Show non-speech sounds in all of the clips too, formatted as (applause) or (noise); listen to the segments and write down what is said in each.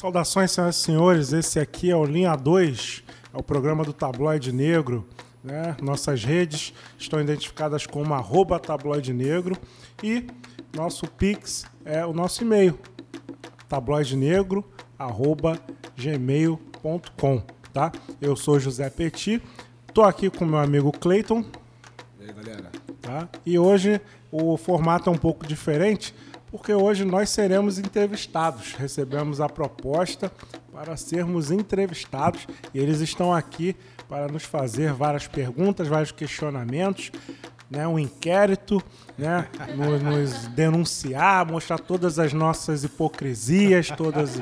Saudações, senhoras e senhores. Esse aqui é o Linha 2, é o programa do Tabloide Negro. Né? Nossas redes estão identificadas como arroba tabloide negro e nosso Pix é o nosso e-mail, tabloidenegro.gmail.com. Tá? Eu sou José Petit, tô aqui com meu amigo Clayton. E aí, galera? Tá? E hoje o formato é um pouco diferente porque hoje nós seremos entrevistados. Recebemos a proposta para sermos entrevistados e eles estão aqui para nos fazer várias perguntas, vários questionamentos, né, um inquérito, né, nos, nos denunciar, mostrar todas as nossas hipocrisias, todos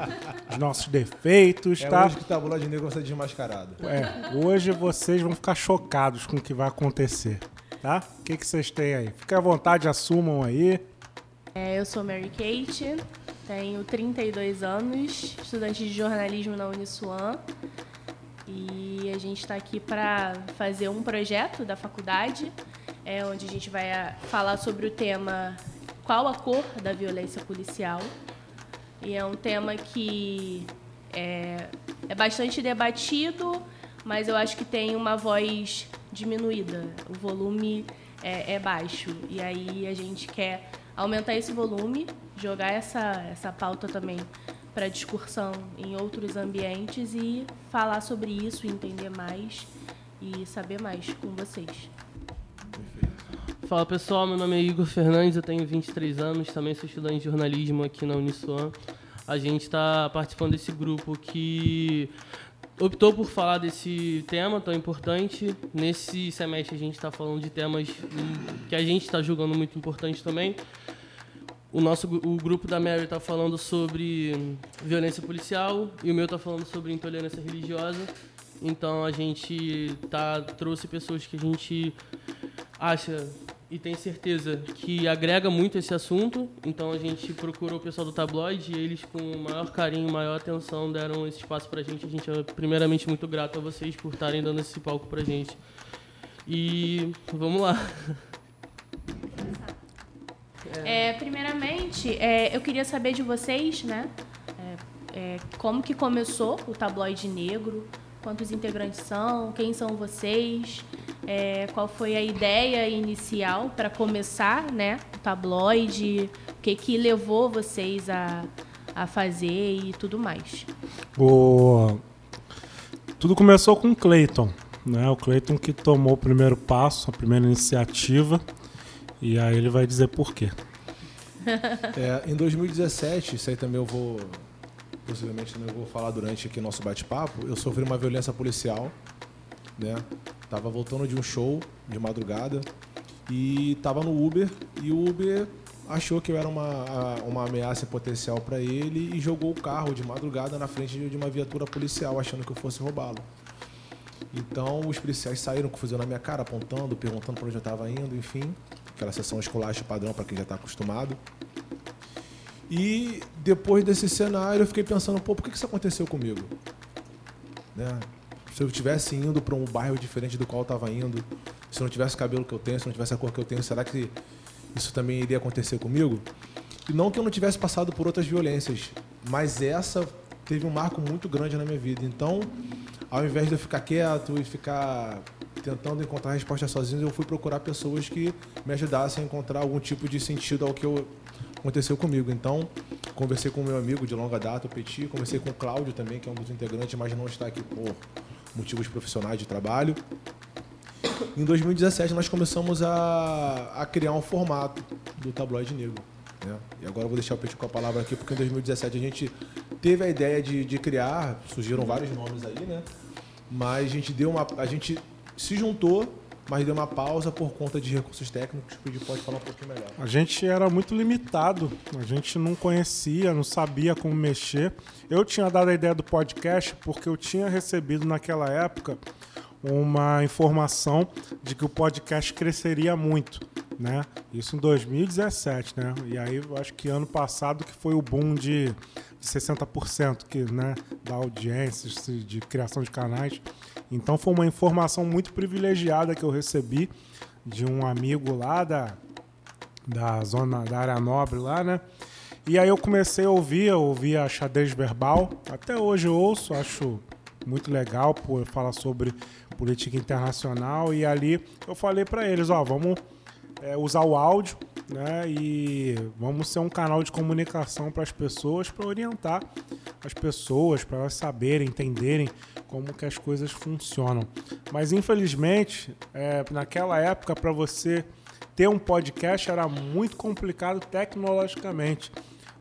os nossos defeitos, é tá? hoje que tá Tábua de Negro vai ser desmascarado. É, hoje vocês vão ficar chocados com o que vai acontecer, tá? O que, que vocês têm aí? Fiquem à vontade, assumam aí. É, eu sou Mary Kate, tenho 32 anos, estudante de jornalismo na Uniswan. E a gente está aqui para fazer um projeto da faculdade, é, onde a gente vai a, falar sobre o tema Qual a cor da violência policial? E é um tema que é, é bastante debatido, mas eu acho que tem uma voz diminuída. O volume é, é baixo. E aí a gente quer aumentar esse volume, jogar essa, essa pauta também para discussão em outros ambientes e falar sobre isso, entender mais e saber mais com vocês. Fala pessoal, meu nome é Igor Fernandes, eu tenho 23 anos, também sou estudante de jornalismo aqui na Uniswan. A gente está participando desse grupo que optou por falar desse tema tão importante. Nesse semestre a gente está falando de temas que a gente está julgando muito importantes também. O nosso o grupo da Mary está falando sobre violência policial e o meu está falando sobre intolerância religiosa. Então a gente tá trouxe pessoas que a gente acha e tem certeza que agrega muito esse assunto. Então a gente procurou o pessoal do tabloide e eles, com maior carinho, maior atenção, deram esse espaço pra gente. A gente é primeiramente muito grato a vocês por estarem dando esse palco pra gente. E vamos lá. É, primeiramente, é, eu queria saber de vocês, né? É, é, como que começou o tabloide negro? Quantos integrantes são? Quem são vocês? É, qual foi a ideia inicial para começar, né? O tabloide? O que que levou vocês a, a fazer e tudo mais? O... Tudo começou com o Clayton, né? O Clayton que tomou o primeiro passo, a primeira iniciativa e aí ele vai dizer por quê. (laughs) É, em 2017, isso aí também eu vou. Possivelmente também eu vou falar durante aqui nosso bate-papo. Eu sofri uma violência policial, né? Tava voltando de um show de madrugada e tava no Uber e o Uber achou que eu era uma, uma ameaça potencial para ele e jogou o carro de madrugada na frente de uma viatura policial, achando que eu fosse roubá-lo. Então os policiais saíram com fuzil na minha cara, apontando, perguntando para onde eu estava indo, enfim aquela sessão esculacha padrão para quem já está acostumado. E depois desse cenário eu fiquei pensando, pô, por que isso aconteceu comigo? Né? Se eu estivesse indo para um bairro diferente do qual eu estava indo, se eu não tivesse o cabelo que eu tenho, se eu não tivesse a cor que eu tenho, será que isso também iria acontecer comigo? E não que eu não tivesse passado por outras violências, mas essa teve um marco muito grande na minha vida. Então, ao invés de eu ficar quieto e ficar tentando encontrar resposta sozinho, eu fui procurar pessoas que me ajudassem a encontrar algum tipo de sentido ao que eu, aconteceu comigo. Então, conversei com o meu amigo de longa data, o Petit, conversei com o Cláudio também, que é um dos integrantes, mas não está aqui por motivos profissionais de trabalho. Em 2017, nós começamos a, a criar um formato do tabloide negro. Né? E agora eu vou deixar o Petit com a palavra aqui, porque em 2017 a gente teve a ideia de, de criar, surgiram vários nomes aí, né? Mas a gente deu uma. A gente se juntou, mas deu uma pausa por conta de recursos técnicos. O Pedi pode falar um pouquinho melhor. A gente era muito limitado, a gente não conhecia, não sabia como mexer. Eu tinha dado a ideia do podcast porque eu tinha recebido naquela época uma informação de que o podcast cresceria muito, né? Isso em 2017, né? E aí eu acho que ano passado que foi o boom de 60% que, né, da audiência, de criação de canais. Então foi uma informação muito privilegiada que eu recebi de um amigo lá da, da zona da área nobre lá, né? E aí eu comecei a ouvir, eu ouvia xadrez verbal. Até hoje eu ouço, acho muito legal por falar sobre política internacional. E ali eu falei para eles, ó, vamos é, usar o áudio, né? E vamos ser um canal de comunicação para as pessoas, para orientar as pessoas, para elas saberem, entenderem como que as coisas funcionam. Mas infelizmente, é, naquela época, para você ter um podcast era muito complicado tecnologicamente.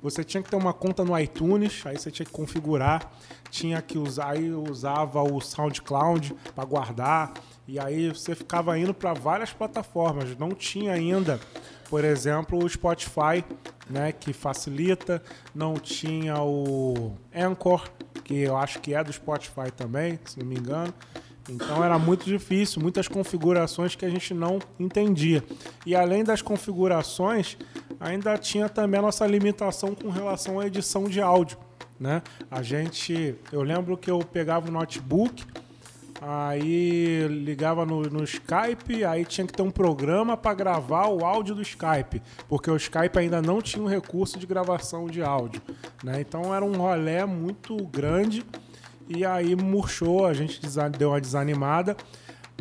Você tinha que ter uma conta no iTunes, aí você tinha que configurar, tinha que usar, aí usava o SoundCloud para guardar, e aí você ficava indo para várias plataformas. Não tinha ainda, por exemplo, o Spotify, né, que facilita, não tinha o Anchor, que eu acho que é do Spotify também, se não me engano. Então era muito difícil, muitas configurações que a gente não entendia. E além das configurações, ainda tinha também a nossa limitação com relação à edição de áudio. Né? A gente, eu lembro que eu pegava o notebook, aí ligava no, no Skype, aí tinha que ter um programa para gravar o áudio do Skype, porque o Skype ainda não tinha um recurso de gravação de áudio. Né? Então era um rolê muito grande e aí murchou, a gente deu uma desanimada.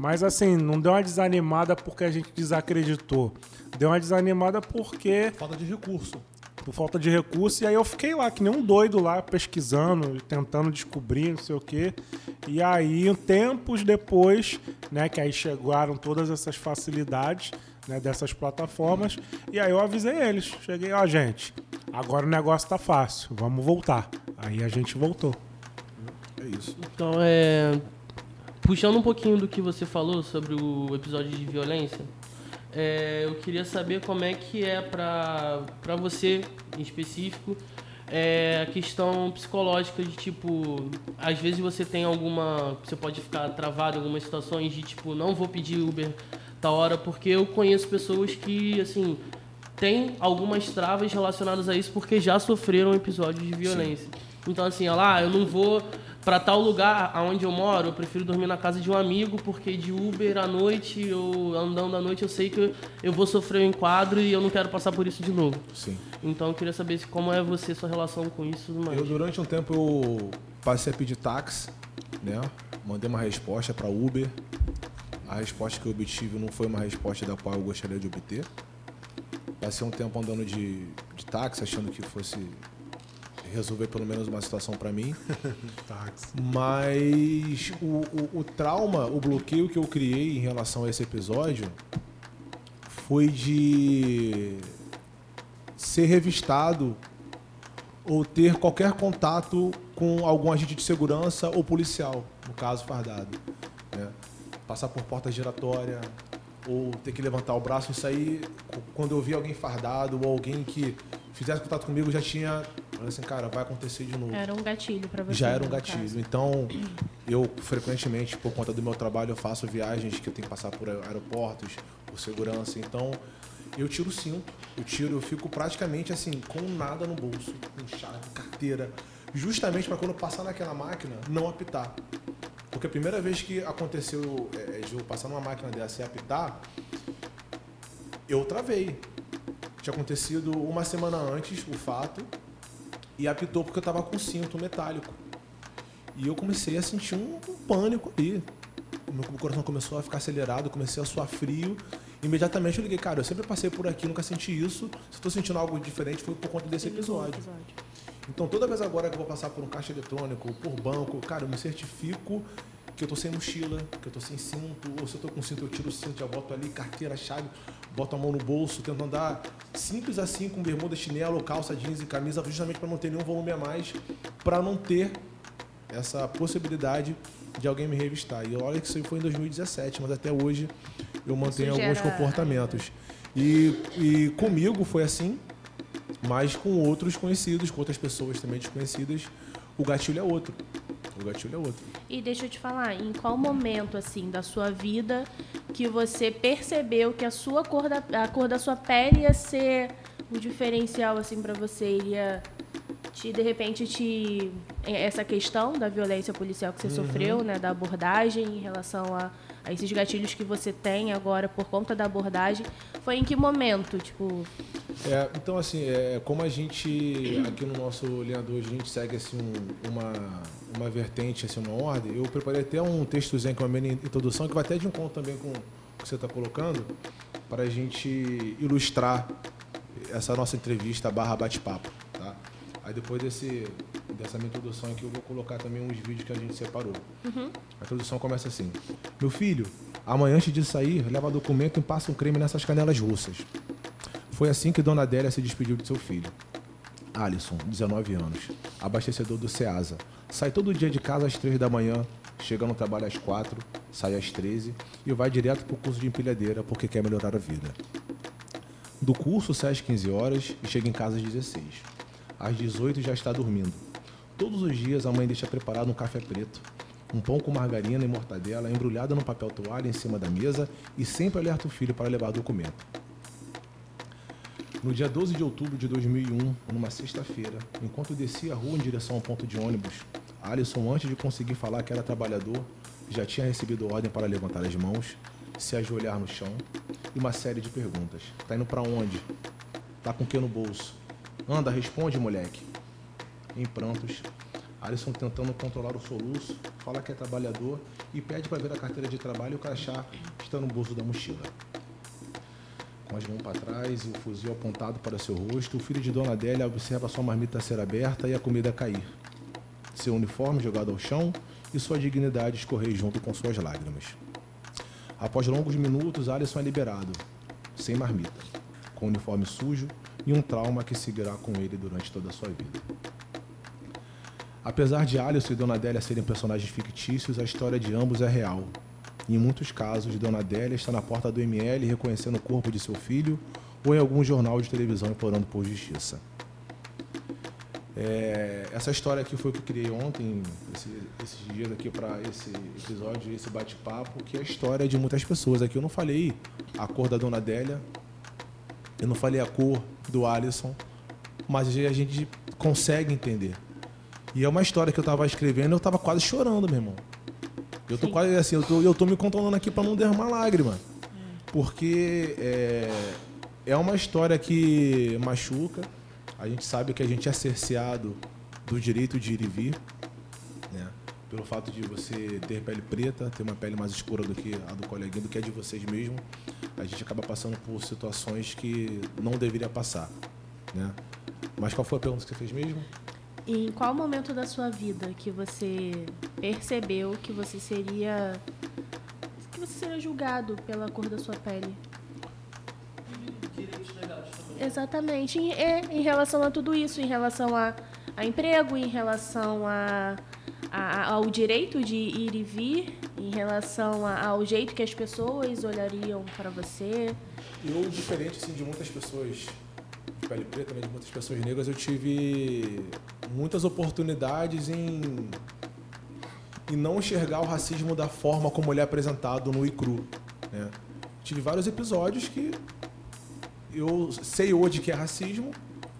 Mas assim, não deu uma desanimada porque a gente desacreditou. Deu uma desanimada porque. Falta de recurso. Por falta de recurso. E aí eu fiquei lá, que nem um doido lá, pesquisando, tentando descobrir, não sei o quê. E aí, tempos depois, né, que aí chegaram todas essas facilidades né, dessas plataformas. E aí eu avisei eles. Cheguei, ó, gente, agora o negócio tá fácil, vamos voltar. Aí a gente voltou. É isso. Então, é. Puxando um pouquinho do que você falou sobre o episódio de violência, é, eu queria saber como é que é pra, pra você, em específico, é, a questão psicológica de tipo, às vezes você tem alguma. Você pode ficar travado em algumas situações de tipo, não vou pedir Uber tal hora, porque eu conheço pessoas que, assim, têm algumas travas relacionadas a isso porque já sofreram episódios de violência. Sim. Então, assim, olha lá, eu não vou para tal lugar aonde eu moro, eu prefiro dormir na casa de um amigo, porque de Uber à noite ou andando à noite eu sei que eu vou sofrer um enquadro e eu não quero passar por isso de novo. Sim. Então eu queria saber como é você, sua relação com isso. Mais. Eu durante um tempo eu passei a pedir táxi, né? Mandei uma resposta para Uber. A resposta que eu obtive não foi uma resposta da qual eu gostaria de obter. Passei um tempo andando de, de táxi, achando que fosse resolver pelo menos uma situação para mim. (laughs) Mas o, o, o, trauma, o bloqueio que eu criei em relação a esse episódio foi de ser revistado ou ter qualquer contato com algum agente de segurança ou policial, no caso fardado. Né? Passar por porta giratória ou ter que levantar o braço, isso aí, quando eu vi alguém fardado ou alguém que fizesse contato comigo, já tinha Falei assim, cara, vai acontecer de novo. Era um gatilho para você. Já era um gatilho. Caso. Então, eu frequentemente, por conta do meu trabalho, eu faço viagens que eu tenho que passar por aeroportos, por segurança. Então, eu tiro cinto, eu tiro, eu fico praticamente assim, com nada no bolso, com chave, carteira, justamente para quando passar naquela máquina, não apitar. Porque a primeira vez que aconteceu é, de eu passar numa máquina dessa e apitar, eu travei. Tinha acontecido uma semana antes o fato, e apitou porque eu tava com cinto metálico. E eu comecei a sentir um, um pânico ali. O meu coração começou a ficar acelerado, comecei a suar frio. Imediatamente eu liguei, cara, eu sempre passei por aqui, nunca senti isso. Se eu tô sentindo algo diferente, foi por conta desse episódio. Então toda vez agora que eu vou passar por um caixa eletrônico, por banco, cara, eu me certifico que eu tô sem mochila, que eu tô sem cinto, ou se eu tô com cinto, eu tiro o cinto, já boto ali, carteira, chave, boto a mão no bolso, tento andar simples assim, com bermuda, chinelo, calça, jeans e camisa, justamente para não ter nenhum volume a mais, para não ter essa possibilidade de alguém me revistar. E olha que isso foi em 2017, mas até hoje eu mantenho alguns comportamentos. E, e comigo foi assim, mas com outros conhecidos, com outras pessoas também desconhecidas, o gatilho é outro. O gatilho é outro. E deixa eu te falar, em qual momento assim da sua vida que você percebeu que a sua cor da, a cor da sua pele ia ser um diferencial assim para você, iria te de repente te essa questão da violência policial que você uhum. sofreu, né, da abordagem em relação a a esses gatilhos que você tem agora por conta da abordagem, foi em que momento? Tipo, É, então, assim, é, como a gente, aqui no nosso linhador, a gente segue assim, um- uma, uma vertente, assim, uma ordem, eu preparei até um textozinho com uma mini introdução, que vai até de encontro também com o que você está colocando, para a gente ilustrar essa nossa entrevista barra bate-papo. Tá? Aí depois desse, dessa minha introdução aqui, eu vou colocar também uns vídeos que a gente separou. A introdução começa assim. Meu filho, amanhã antes de sair, leva documento e passa um creme nessas canelas russas. Foi assim que Dona Adélia se despediu de seu filho. Alisson, 19 anos, abastecedor do Ceasa. Sai todo dia de casa às 3 da manhã, chega no trabalho às 4, sai às 13 e vai direto para o curso de empilhadeira porque quer melhorar a vida. Do curso sai às 15 horas e chega em casa às 16. Às 18 já está dormindo. Todos os dias a mãe deixa preparado um café preto, um pão com margarina e mortadela embrulhada no papel toalha em cima da mesa e sempre alerta o filho para levar documento. No dia 12 de outubro de 2001, numa sexta-feira, enquanto descia a rua em direção ao ponto de ônibus, Alisson, antes de conseguir falar que era trabalhador, já tinha recebido ordem para levantar as mãos, se ajoelhar no chão e uma série de perguntas. Tá indo para onde? Tá com o que no bolso? Anda, responde, moleque. Em prantos, Alisson tentando controlar o soluço, fala que é trabalhador e pede para ver a carteira de trabalho e o crachá está no bolso da mochila. Com as mãos para trás e o fuzil apontado para seu rosto, o filho de Dona Adélia observa sua marmita ser aberta e a comida cair. Seu uniforme jogado ao chão e sua dignidade escorrer junto com suas lágrimas. Após longos minutos, Alisson é liberado, sem marmita, com o uniforme sujo e um trauma que seguirá com ele durante toda a sua vida. Apesar de Alisson e Dona Adélia serem personagens fictícios, a história de ambos é real. Em muitos casos, Dona Adélia está na porta do ML reconhecendo o corpo de seu filho ou em algum jornal de televisão implorando por justiça. É, essa história aqui foi o que eu criei ontem, esse- esses dias aqui para esse episódio, esse bate-papo, que é a história de muitas pessoas. Aqui eu não falei a cor da Dona Adélia, eu não falei a cor do Alisson, mas a gente consegue entender. E é uma história que eu tava escrevendo e eu tava quase chorando, meu irmão. Eu tô Sim. quase assim, eu tô, eu tô me controlando aqui para não derramar lágrima. Porque é, é uma história que machuca. A gente sabe que a gente é cerceado do direito de ir e vir, né? Pelo fato de você ter pele preta, ter uma pele mais escura do que a do coleguinha, do que a de vocês mesmo, a gente acaba passando por situações que não deveria passar, né? Mas qual foi a pergunta que você fez mesmo? Em qual momento da sua vida que você percebeu que você seria que você seria julgado pela cor da sua pele? Exatamente. Em, é, em relação a tudo isso, em relação a, a emprego, em relação a, a- ao direito de ir e vir, em relação a- ao jeito que as pessoas olhariam para você. Eu, diferente assim, de muitas pessoas de pele preta, né, de muitas pessoas negras, eu tive muitas oportunidades em, em não enxergar o racismo da forma como ele é apresentado no ICRU. Né? Tive vários episódios que eu sei hoje que é racismo,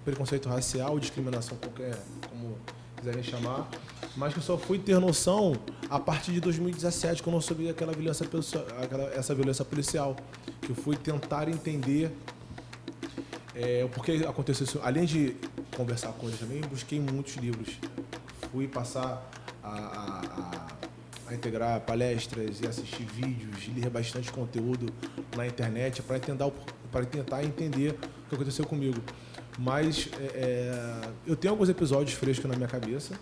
preconceito racial, discriminação qualquer, como quiserem chamar, mas que eu só fui ter noção a partir de 2017, quando eu soube aquela violência, aquela- essa violência policial, que eu fui tentar entender é, o porquê aconteceu isso. Além de conversar com eles também, busquei muitos livros. Fui passar a, a- a- a integrar palestras e assistir vídeos, ler bastante conteúdo na internet para tentar, tentar entender o que aconteceu comigo. Mas é, é, eu tenho alguns episódios frescos na minha cabeça,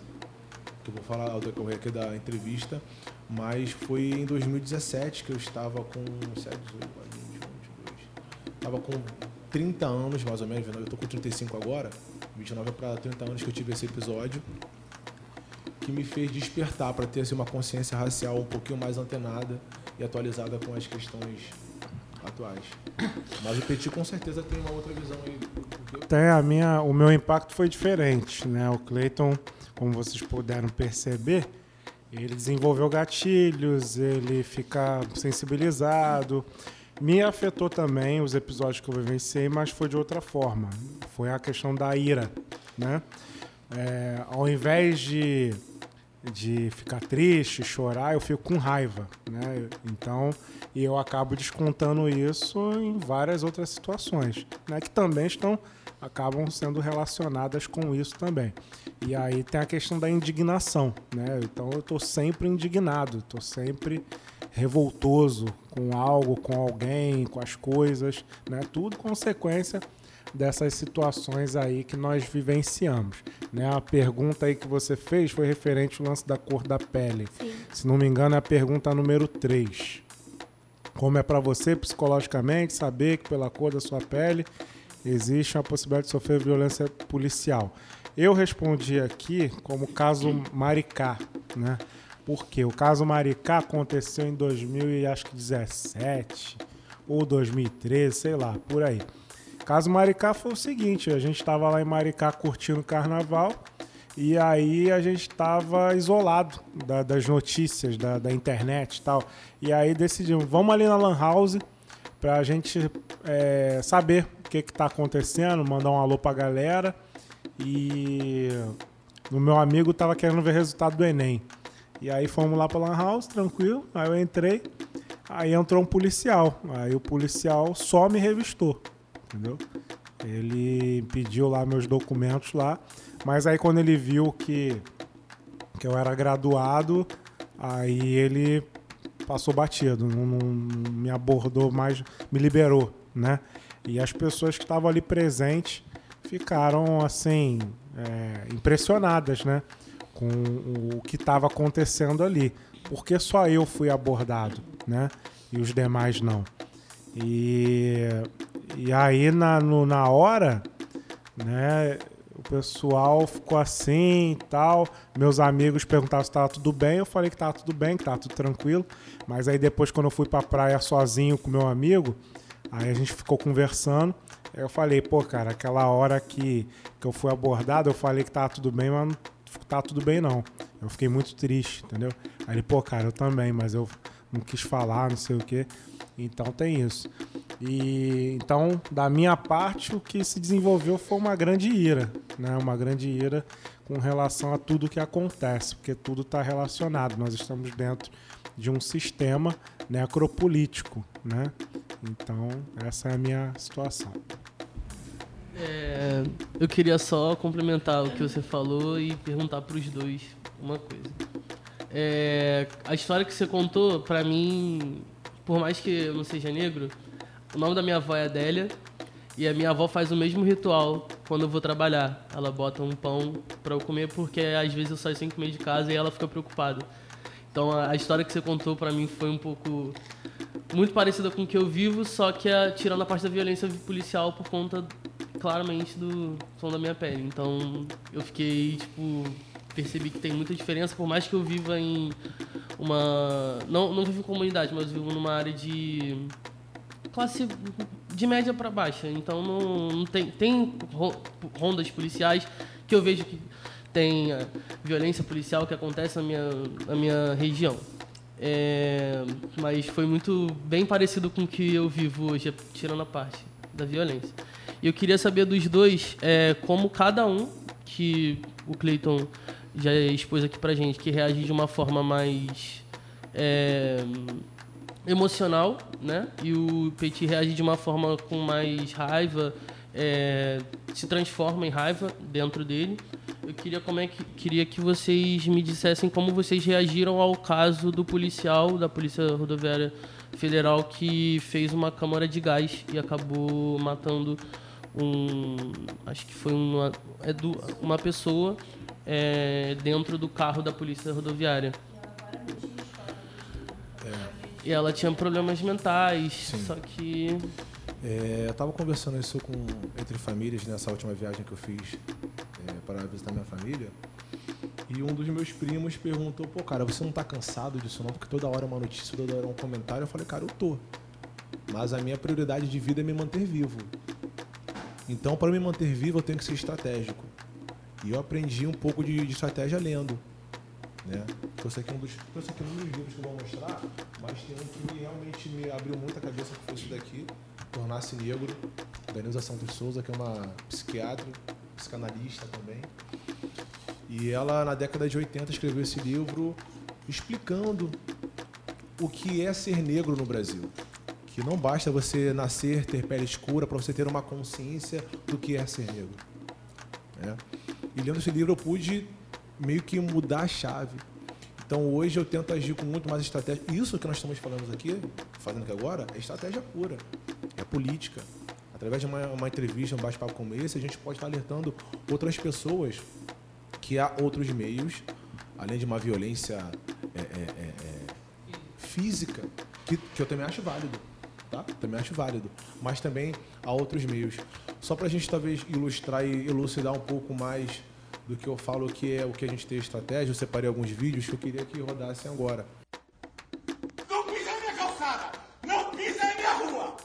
que eu vou falar ao decorrer aqui da entrevista, mas foi em 2017 que eu estava com 7, 18, 21, 22. Estava com 30 anos, mais ou menos, eu estou com 35 agora, 29 para 30 anos que eu tive esse episódio, que me fez despertar para ter assim, uma consciência racial um pouquinho mais antenada e atualizada com as questões atuais. Mas o Petit com certeza tem uma outra visão aí Tem a minha, o meu impacto foi diferente, né? O Clayton, como vocês puderam perceber, ele desenvolveu gatilhos, ele fica sensibilizado. Me afetou também os episódios que eu vivenciei, mas foi de outra forma. Foi a questão da ira, né? É, ao invés de de ficar triste, chorar, eu fico com raiva, né? Então, eu acabo descontando isso em várias outras situações, né? Que também estão acabam sendo relacionadas com isso também. E aí tem a questão da indignação, né? Então eu estou sempre indignado, estou sempre revoltoso com algo, com alguém, com as coisas, né? Tudo consequência dessas situações aí que nós vivenciamos. Né? A pergunta aí que você fez foi referente ao lance da cor da pele. Sim. Se não me engano, é a pergunta número 3. Como é para você psicologicamente saber que pela cor da sua pele existe a possibilidade de sofrer violência policial? Eu respondi aqui como caso Maricá, né? Porque o caso Maricá aconteceu em 2017 ou 2013, sei lá, por aí. Caso Maricá foi o seguinte, a gente estava lá em Maricá curtindo o carnaval e aí a gente estava isolado da, das notícias, da, da, internet e tal. E aí decidimos, vamos ali na Lan House para a gente é, saber o que está acontecendo, mandar um alô para a galera. E o meu amigo estava querendo ver o resultado do Enem. E aí fomos lá para Lan House, tranquilo. Aí eu entrei, aí entrou um policial. Aí o policial só me revistou entendeu? Ele pediu lá meus documentos lá, mas aí quando ele viu que, que eu era graduado, aí ele passou batido, não, não me abordou mais, me liberou, né? E as pessoas que estavam ali presentes ficaram assim é, impressionadas, né? Com o que estava acontecendo ali, porque só eu fui abordado, né? E os demais não. E e aí na, no, na hora, né, o pessoal ficou assim e tal. Meus amigos perguntaram se estava tudo bem. Eu falei que estava tudo bem, que estava tudo tranquilo. Mas aí depois, quando eu fui para a praia sozinho com meu amigo, aí a gente ficou conversando. Aí eu falei, pô, cara, aquela hora que, que eu fui abordado, eu falei que estava tudo bem, mas tá tudo bem não. Eu fiquei muito triste, entendeu? Aí ele, pô, cara, eu também, mas eu não quis falar, não sei o quê. Então tem isso. E então, da minha parte, o que se desenvolveu foi uma grande ira, né? Uma grande ira com relação a tudo que acontece, porque tudo está relacionado. Nós estamos dentro de um sistema necropolítico, né? Então, essa é a minha situação. É, eu queria só complementar o que você falou e perguntar para os dois uma coisa. É, a história que você contou, para mim, por mais que eu não seja negro, o nome da minha avó é Adélia e a minha avó faz o mesmo ritual quando eu vou trabalhar. Ela bota um pão para eu comer porque às vezes eu saio sem comer de casa e ela fica preocupada. Então a história que você contou para mim foi um pouco muito parecida com o que eu vivo, só que a, tirando a parte da violência policial por conta claramente do som da minha pele. Então eu fiquei tipo percebi que tem muita diferença, por mais que eu viva em uma não não vivo em comunidade, mas vivo numa área de classe de média para baixa. Então não, não, tem tem rondas policiais que eu vejo que tem eh, violência policial que acontece na minha na minha região. É, mas foi muito bem parecido com o que eu vivo hoje, tirando a parte da violência. E eu queria saber dos dois é, como cada um que o Cleiton já expôs aqui pra gente, que reage de uma forma mais é, emocional, né? E o Petit reage de uma forma com mais raiva, é, se transforma em raiva dentro dele. Eu queria como é que queria que vocês me dissessem como vocês reagiram ao caso do policial da Polícia Rodoviária Federal que fez uma câmara de gás e acabou matando um, acho que foi uma, é uma pessoa é, dentro do carro da Polícia Rodoviária. E ela tinha problemas mentais, Sim. só que. É, eu estava conversando isso com, entre famílias nessa última viagem que eu fiz é, para visitar minha família. E um dos meus primos perguntou: pô, cara, você não está cansado disso não? Porque toda hora é uma notícia, toda hora é um comentário. Eu falei: cara, eu tô. Mas a minha prioridade de vida é me manter vivo. Então, para me manter vivo, eu tenho que ser estratégico. E eu aprendi um pouco de, de estratégia lendo. Né? Trouxe aqui, um dos, trouxe aqui um dos livros que eu vou mostrar, mas tem um que realmente me abriu muita cabeça, que foi esse daqui, Tornar-se Negro, da Neuza Santos Souza, que é uma psiquiatra, psicanalista também. E ela, na década de 80, escreveu esse livro explicando o que é ser negro no Brasil. Que não basta você nascer, ter pele escura, para você ter uma consciência do que é ser negro. Né? E lendo esse livro eu pude meio que mudar a chave. Então hoje eu tento agir com muito mais estratégia. Isso que nós estamos falando aqui, fazendo aqui agora, é estratégia pura, é política. Através de uma, uma entrevista, um bate-papo como esse, a gente pode estar alertando outras pessoas que há outros meios, além de uma violência é, é, é, é física, que, que eu também acho válido. Tá? Também acho válido. Mas também há outros meios. Só para a gente talvez ilustrar e elucidar um pouco mais do que eu falo que é o que a gente tem estratégia, eu separei alguns vídeos que eu queria que rodassem agora. Não pisa na minha calçada! Não pisa na minha rua!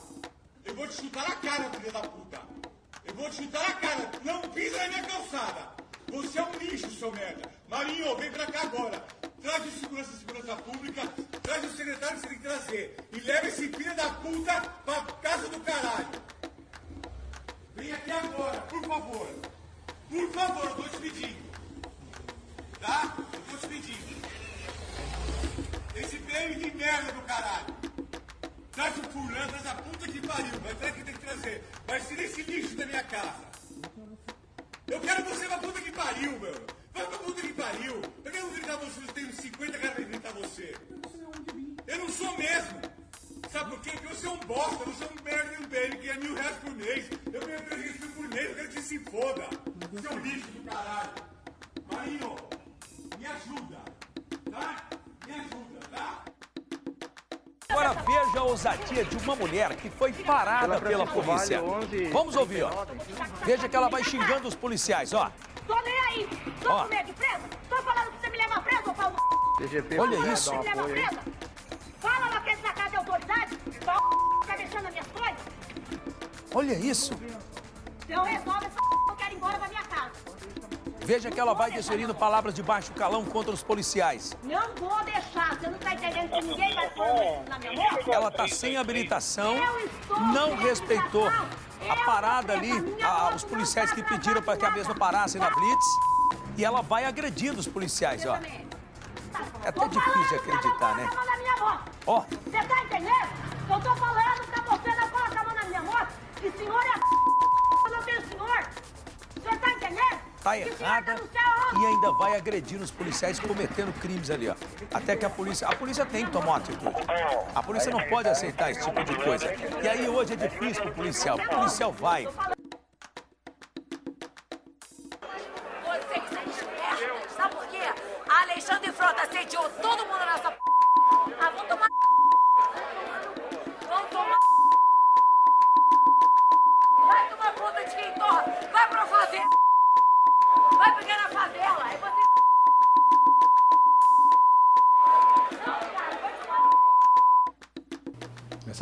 Eu vou te chutar na cara, filha da puta! Eu vou te chutar na cara! Não pisa na minha calçada! Você é um lixo, seu merda! Marinho, vem pra cá agora! Traz o segurança segurança pública, traz o secretário que você tem que trazer e leva esse filho da puta pra casa do caralho! Vem aqui agora, por favor! Por favor, eu tô te pedindo! Tá? Eu tô te pedindo! Esse prêmio de merda do caralho! Traz o fulano, traz a puta que pariu, vai traz que tem que trazer. Vai ser esse lixo da minha casa. Eu quero você pra puta que pariu, meu. Vai pra puta que pariu. Por que eu vou gritar você? Eu tenho 50 caras pra gritar você. Eu não sou mesmo. Sabe por quê? Porque você é um bosta, você é um merda um bem, que é mil reais por mês. Eu ganho 300 mil por mês, eu quero que você se foda. Você é um lixo do caralho. Marinho, me ajuda, tá? Me ajuda, tá? Agora veja a ousadia de uma mulher que foi parada pela polícia. Vvamos ouvir, ó. Veja que ela vai xingando os policiais, ó. Tô nem aí! Tô Ó. com medo de preso? Tô falando que você me leva preso, ô Paulo! Olha isso. Você me leva preso? Fala lá que na casa de autoridade! Paulo tá mexendo nas minhas coisas! Olha isso. Então resolve essa eu quero ir embora pra minha casa! Veja que ela vai desferindo palavras de baixo calão contra os policiais. Não vou deixar! Você não tá entendendo que ninguém vai pôr isso na minha moto? Ela tá sem habilitação, não respeitou parada ali, a- os policiais que pediram para que a mesma parasse na blitz. E ela vai agredindo os policiais, ó. É até difícil de acreditar, né? A! Ó, Você tá entendendo? Eu tô falando pra você não colocar a mão na minha moto! Que senhor é eu não tenho senhor! Você tá entendendo? tá errada tá e ainda vai agredindo os policiais cometendo crimes ali, ó. Até que a polícia, a polícia tem que tomar uma atitude. A polícia não pode aceitar esse tipo de coisa. E aí hoje é difícil pro policial. O policial vai,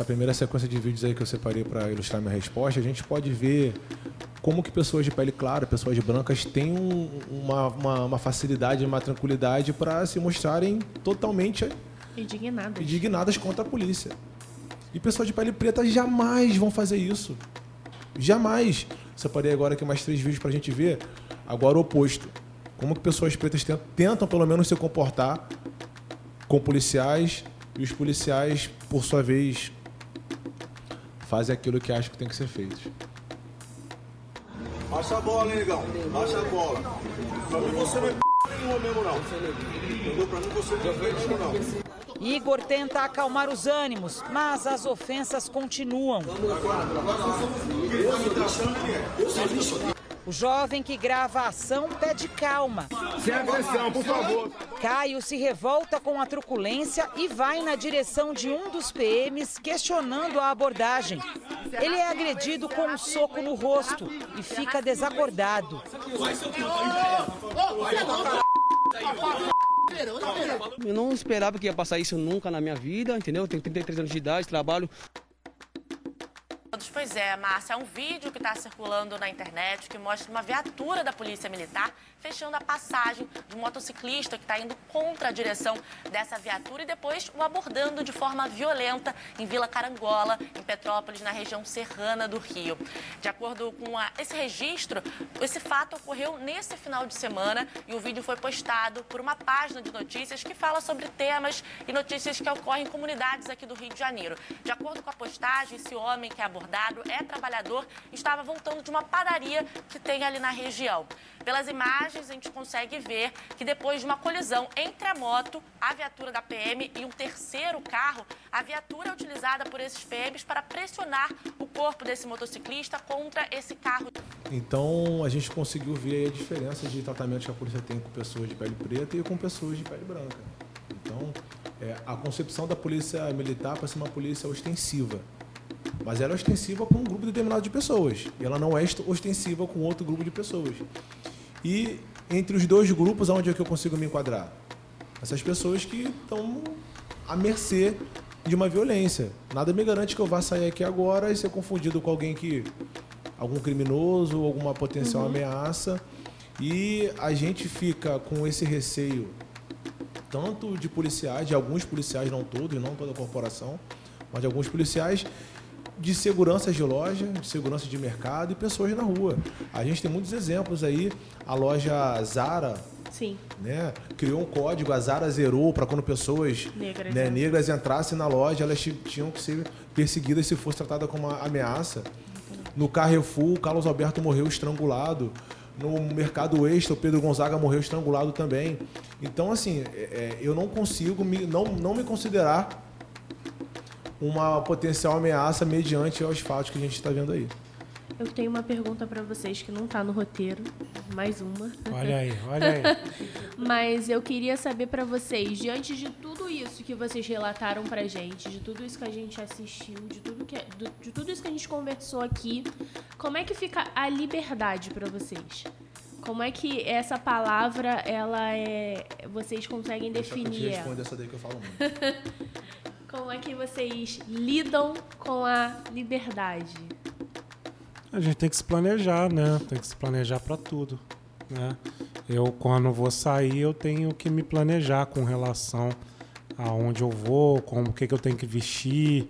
primeira sequência de vídeos aí que eu separei para ilustrar minha resposta, a gente pode ver como que pessoas de pele clara, pessoas brancas, têm um- uma, uma, uma facilidade, uma tranquilidade para se mostrarem totalmente Indignado. indignadas contra a polícia. E pessoas de pele preta jamais vão fazer isso. Jamais. Separei agora aqui mais três vídeos para a gente ver agora o oposto. Como que pessoas pretas tentam, tentam pelo menos se comportar com policiais e os policiais, por sua vez, fazem aquilo que acham que tem que ser feito. Baixa a bola, hein, negão. Baixa a bola. Pra mim você não é p nenhuma mesmo, não. Entendeu? Pra mim você não é p nenhuma, não. Igor tenta acalmar os ânimos, mas as ofensas continuam. O jovem que grava a ação pede calma. Sem agressão, por favor. Caio se revolta com a truculência e vai na direção de um dos PMs questionando a abordagem. Ele é agredido com um soco no rosto e fica desacordado. Eu não esperava que ia passar isso nunca na minha vida, entendeu? Eu tenho 33 anos de idade, trabalho Pois é, Márcia, é um vídeo que está circulando na internet que mostra uma viatura da Polícia Militar fechando a passagem de um motociclista que está indo contra a direção dessa viatura e depois o abordando de forma violenta em Vila Carangola, em Petrópolis, na região serrana do Rio. De acordo com a, esse registro, esse fato ocorreu nesse final de semana e o vídeo foi postado por uma página de notícias que fala sobre temas e notícias que ocorrem em comunidades aqui do Rio de Janeiro. De acordo com a postagem, esse homem que é abordado é trabalhador e estava voltando de uma padaria que tem ali na região. Pelas imagens, a gente consegue ver que depois de uma colisão entre a moto, a viatura da PM e um terceiro carro, a viatura é utilizada por esses PMs para pressionar o corpo desse motociclista contra esse carro. Então a gente conseguiu ver a diferença de tratamento que a polícia tem com pessoas de pele preta e com pessoas de pele branca. Então é, a concepção da polícia militar para ser uma polícia ostensiva. Mas ela é ostensiva com um grupo determinado de pessoas. E ela não é ostensiva com outro grupo de pessoas. E entre os dois grupos, onde é que eu consigo me enquadrar? Essas pessoas que estão à mercê de uma violência. Nada me garante que eu vá sair aqui agora e ser confundido com alguém que. algum criminoso, alguma potencial uhum. ameaça. E a gente fica com esse receio, tanto de policiais, de alguns policiais, não todos, não toda a corporação, mas de alguns policiais, de segurança de loja, de segurança de mercado e pessoas na rua. A gente tem muitos exemplos aí. A loja Zara, Sim. Né, criou um código, a Zara zerou para quando pessoas negras, né, negras entrassem na loja, elas tinham que ser perseguidas se fosse tratada como uma ameaça. No Carrefour, o Carlos Alberto morreu estrangulado. No mercado extra, o Pedro Gonzaga morreu estrangulado também. Então, assim, é, é eu não consigo me, não, não me considerar uma potencial ameaça mediante aos fatos que a gente está vendo aí. Eu tenho uma pergunta para vocês que não está no roteiro, mais uma. Olha aí, (laughs) olha aí. Mas eu queria saber para vocês, diante de tudo isso que vocês relataram para gente, de tudo isso que a gente assistiu, de tudo que de tudo isso que a gente conversou aqui, como é que fica a liberdade para vocês? Como é que essa palavra ela é, vocês conseguem definir? Deixa eu responder essa daí que eu falo muito. (laughs) Como é que vocês lidam com a liberdade? A gente tem que se planejar, né? Tem que se planejar para tudo, né? Eu quando vou sair, eu tenho que me planejar com relação aonde eu vou, como o que, que eu tenho que vestir,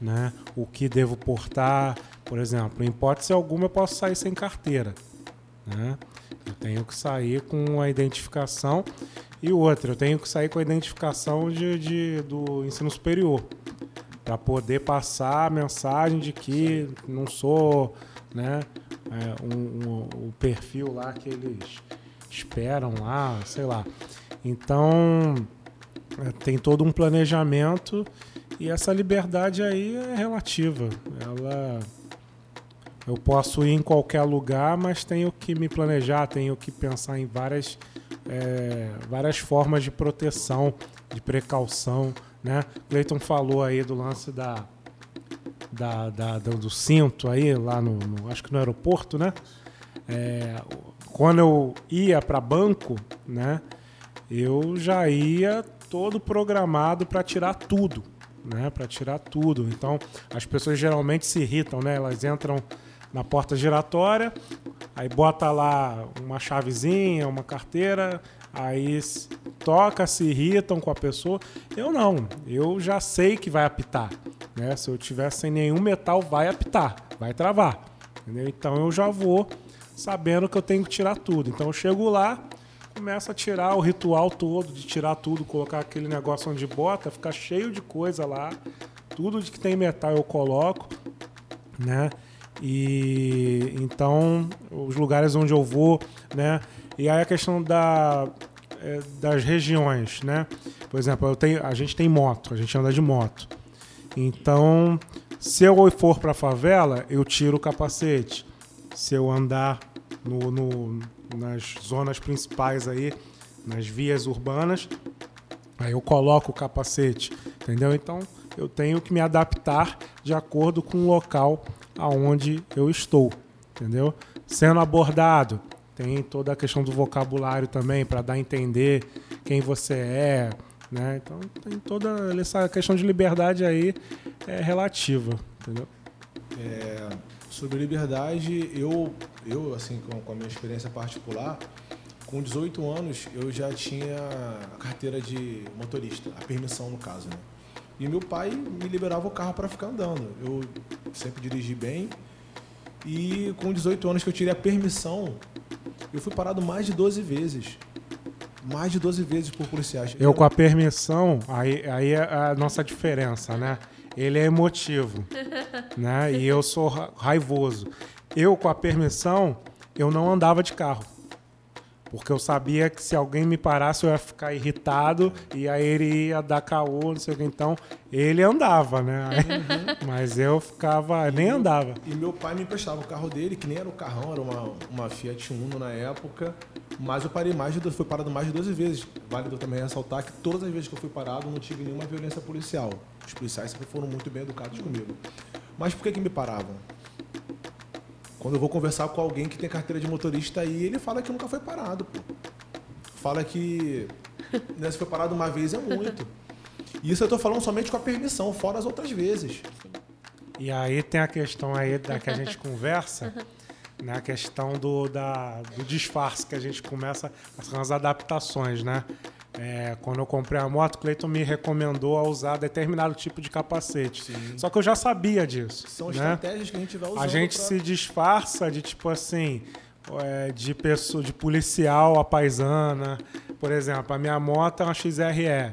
né? O que devo portar, por exemplo, em hipótese alguma eu posso sair sem carteira, né? Eu tenho que sair com a identificação e outra, eu tenho que sair com a identificação de, de do ensino superior para poder passar a mensagem de que não sou, né, é, um, um, o perfil lá que eles esperam lá, sei lá. Então é, tem todo um planejamento e essa liberdade aí é relativa. Ela eu posso ir em qualquer lugar, mas tenho que me planejar, tenho que pensar em várias, é, várias formas de proteção, de precaução. Né? Cleiton falou aí do lance da, da, da do, cinto aí, lá no, no, acho que no aeroporto, né? É, quando eu ia para banco, né? Eu já ia todo programado para tirar tudo, né? Para tirar tudo. Então, as pessoas geralmente se irritam, né? Elas entram na porta giratória, aí bota lá uma chavezinha, uma carteira, aí toca, se irritam com a pessoa. Eu não, eu já sei que vai apitar. Né? Se eu tiver sem nenhum metal, vai apitar, vai travar. Entendeu? Então eu já vou sabendo que eu tenho que tirar tudo. Então eu chego lá, começo a tirar o ritual todo, de tirar tudo, colocar aquele negócio onde bota, ficar cheio de coisa lá. Tudo de que tem metal eu coloco, né? E então, os lugares onde eu vou, né? E aí a questão da, é, das regiões, né? Por exemplo, eu tenho, a gente tem moto, a gente anda de moto. Então, se eu for para a favela, eu tiro o capacete. Se eu andar no, no, nas zonas principais aí, nas vias urbanas, aí eu coloco o capacete, entendeu? Então, eu tenho que me adaptar de acordo com o local aonde eu estou, entendeu? Sendo abordado, tem toda a questão do vocabulário também para dar a entender quem você é, né? Então tem toda essa questão de liberdade aí é relativa, entendeu? É, sobre liberdade, eu, eu assim, com, com a minha experiência particular, com 18 anos eu já tinha carteira de motorista, a permissão no caso, né? E meu pai me liberava o carro para ficar andando. Eu sempre dirigi bem. E com 18 anos que eu tirei a permissão, eu fui parado mais de 12 vezes. Mais de 12 vezes por policiais. Eu com a permissão, aí, aí é a nossa diferença, né? Ele é emotivo, (laughs) né? E eu sou ra- raivoso. Eu com a permissão, eu não andava de carro. Porque eu sabia que se alguém me parasse eu ia ficar irritado e aí ele ia dar caô, não sei o que. Então, ele andava, né? Aí- Mas eu ficava, nem andava. E meu pai me emprestava o carro dele, que nem era o carrão, era uma, uma Fiat Uno na época. Mas eu parei mais de, fui parado mais de 12 vezes. Válido também ressaltar que todas as vezes que eu fui parado não tive nenhuma violência policial. Os policiais sempre foram muito bem educados comigo. Mas por que que me paravam? Quando eu vou conversar com alguém que tem carteira de motorista aí, ele fala que nunca foi parado, pô. Fala que né, se foi parado uma vez é muito. E isso eu tô falando somente com a permissão, fora as outras vezes. E aí tem a questão aí da que a gente conversa, né? A questão do, da, do disfarce que a gente começa, as adaptações, né? É, quando eu comprei a moto, o Cleiton me recomendou a usar determinado tipo de capacete. Só que eu já sabia disso. São né? estratégias que a gente vai usando. A gente pra- se disfarça de tipo assim, é, de pessoa, de policial à paisana. Por exemplo, a minha moto é uma XRE.